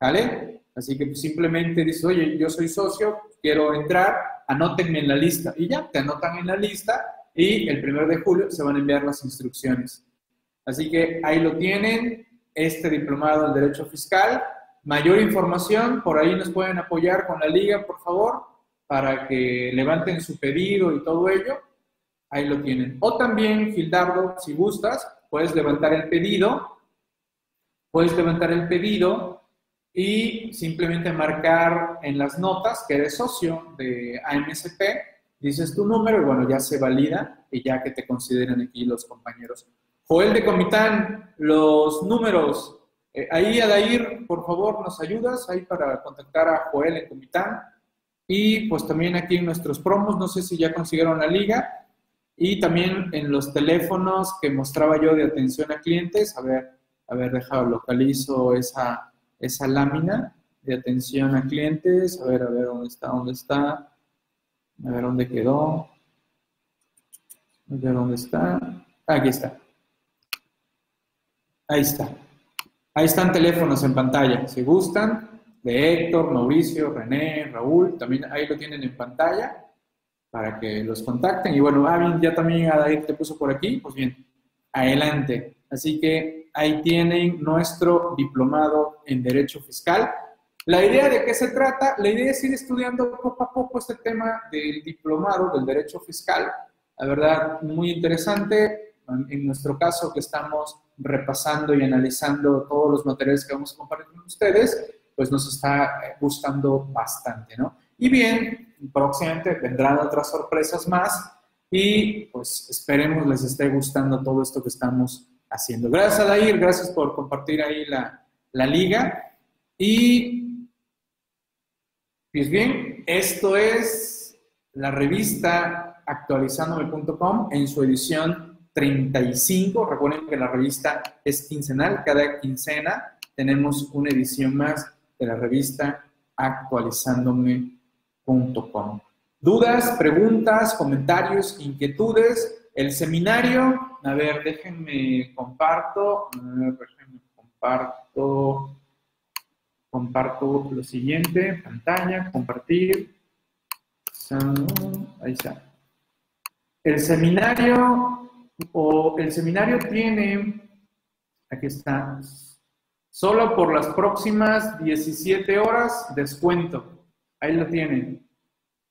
¿Vale? Así que simplemente dices, oye, yo soy socio, quiero entrar, anótenme en la lista. Y ya, te anotan en la lista y el primero de julio se van a enviar las instrucciones. Así que ahí lo tienen, este diplomado en Derecho Fiscal. Mayor información, por ahí nos pueden apoyar con la liga, por favor, para que levanten su pedido y todo ello. Ahí lo tienen. O también, Gildardo, si gustas, puedes levantar el pedido. Puedes levantar el pedido y simplemente marcar en las notas que eres socio de AMSP, dices tu número y bueno, ya se valida y ya que te consideren aquí los compañeros. Joel de Comitán, los números. Eh, ahí, Adair, por favor, nos ayudas ahí para contactar a Joel en Comitán. Y pues también aquí en nuestros promos, no sé si ya consiguieron la liga. Y también en los teléfonos que mostraba yo de atención a clientes. A ver, a ver, déjalo, localizo esa, esa lámina de atención a clientes. A ver, a ver dónde está, dónde está. A ver dónde quedó. A ver dónde está. Aquí está. Ahí está. Ahí están teléfonos en pantalla. Si gustan, de Héctor, Mauricio, René, Raúl, también ahí lo tienen en pantalla para que los contacten. Y bueno, ah, ya también Adair te puso por aquí. Pues bien, adelante. Así que ahí tienen nuestro diplomado en Derecho Fiscal. La idea de qué se trata, la idea es ir estudiando poco a poco este tema del diplomado del Derecho Fiscal. La verdad, muy interesante. En nuestro caso, que estamos repasando y analizando todos los materiales que vamos a compartir con ustedes, pues nos está gustando bastante, ¿no? Y bien, próximamente vendrán otras sorpresas más y pues esperemos les esté gustando todo esto que estamos haciendo. Gracias, Adair, gracias por compartir ahí la, liga. Y, pues bien, esto es la revista actualizandome.com en su edición 35. Recuerden que la revista es quincenal, cada quincena tenemos una edición más de la revista actualizandome.com. Dudas, preguntas, comentarios, inquietudes, el seminario, a ver, déjenme comparto, déjenme comparto, comparto lo siguiente, pantalla, compartir, ahí está. El seminario, o el seminario tiene, aquí está, solo por las próximas 17 horas descuento, ahí lo tienen,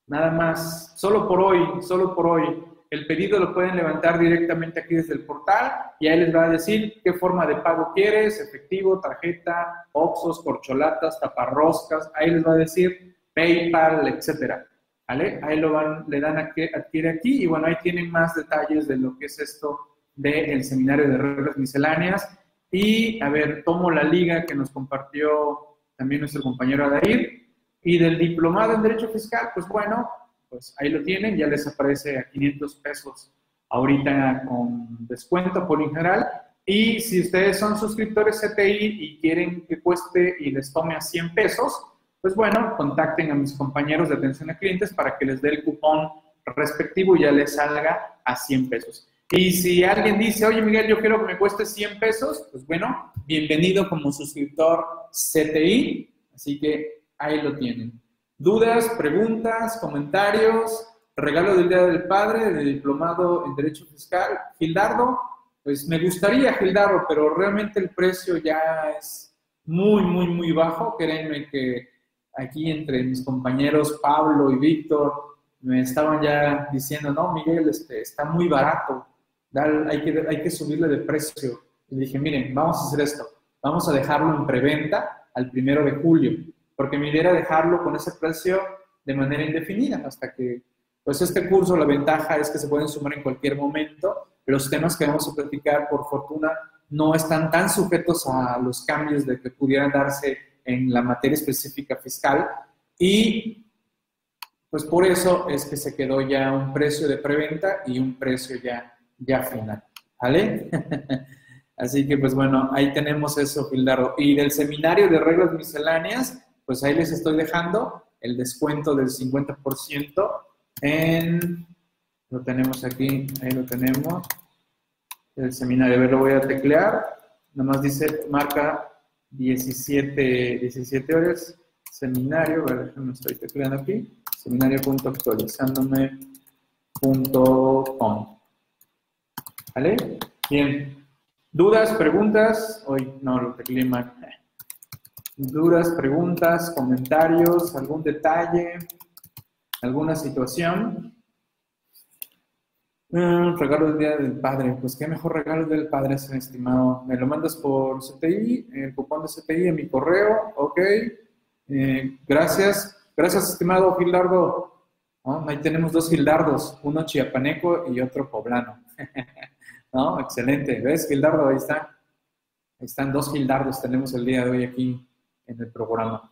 nada más, solo por hoy, solo por hoy. El pedido lo pueden levantar directamente aquí desde el portal y ahí les va a decir qué forma de pago quieres, efectivo, tarjeta, oxos, corcholatas, taparroscas, ahí les va a decir PayPal, etcétera. ¿Vale? Ahí lo van, le dan a que adquiere aquí y bueno, ahí tienen más detalles de lo que es esto del seminario de reglas misceláneas. Y a ver, tomo la liga que nos compartió también nuestro compañero Adair. Y del diplomado en Derecho Fiscal, pues bueno, pues ahí lo tienen, ya les aparece a 500 pesos ahorita con descuento por en general. Y si ustedes son suscriptores CTI y quieren que cueste y les tome a 100 pesos, pues bueno, contacten a mis compañeros de atención a clientes para que les dé el cupón respectivo y ya les salga a 100 pesos. Y si alguien dice, oye Miguel, yo quiero que me cueste 100 pesos, pues bueno, bienvenido como suscriptor CTI. Así que ahí lo tienen. Dudas, preguntas, comentarios, regalo del Día del Padre, de diplomado en Derecho Fiscal. Gildardo, pues me gustaría, Gildardo, pero realmente el precio ya es muy, muy, muy bajo. Créanme que aquí entre mis compañeros Pablo y Víctor me estaban ya diciendo, no, Miguel, este, está muy barato hay, que, hay que subirle de precio. Y dije, miren, vamos a hacer esto, vamos a dejarlo en preventa al primero de julio, porque mi idea era dejarlo con ese precio de manera indefinida hasta que, pues este curso, la ventaja es que se pueden sumar en cualquier momento, los temas que vamos a platicar, por fortuna, no están tan sujetos a los cambios de que pudieran darse en la materia específica fiscal y pues por eso es que se quedó ya un precio de preventa y un precio ya ya final. ¿Vale? Así que pues bueno, ahí tenemos eso, Gildardo. Y del seminario de reglas misceláneas, pues ahí les estoy dejando el descuento del 50% en, lo tenemos aquí, ahí lo tenemos, el seminario. A ver, lo voy a teclear. Nada más dice, marca 17, 17 horas, seminario, a ver, estoy tecleando aquí, seminario.actualizandome.com. ¿Vale? Bien. ¿Dudas, preguntas? Hoy no lo mal. ¿Dudas, preguntas, comentarios, algún detalle, alguna situación? Regalo del Día del Padre. Pues qué mejor regalo del Padre, estimado. Me lo mandas por CTI, el cupón de CTI en mi correo. Ok. Eh, gracias. Gracias, estimado Gildardo. Ahí tenemos dos Gildardos, uno chiapaneco y otro poblano. ¿No? Excelente. ¿Ves, Gildardo? Ahí está. Ahí están dos Gildardos, tenemos el día de hoy aquí en el programa.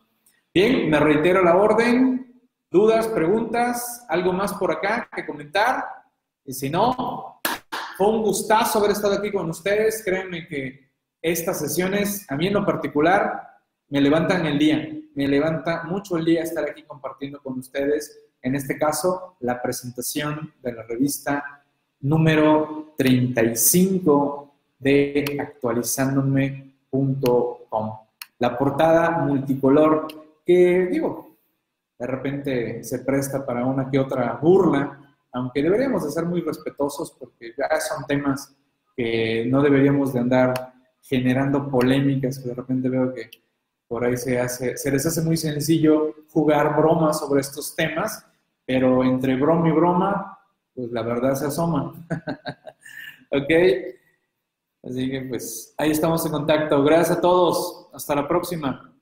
Bien, me reitero la orden. ¿Dudas, preguntas? ¿Algo más por acá que comentar? Y si no, fue un gustazo haber estado aquí con ustedes. Créanme que estas sesiones, a mí en lo particular, me levantan el día. Me levanta mucho el día estar aquí compartiendo con ustedes, en este caso, la presentación de la revista número 35 de actualizándome.com. La portada multicolor que, digo, de repente se presta para una que otra burla, aunque deberíamos de ser muy respetuosos porque ya son temas que no deberíamos de andar generando polémicas, que de repente veo que por ahí se, hace, se les hace muy sencillo jugar bromas sobre estos temas, pero entre broma y broma pues la verdad se asoma. ok. Así que pues ahí estamos en contacto. Gracias a todos. Hasta la próxima.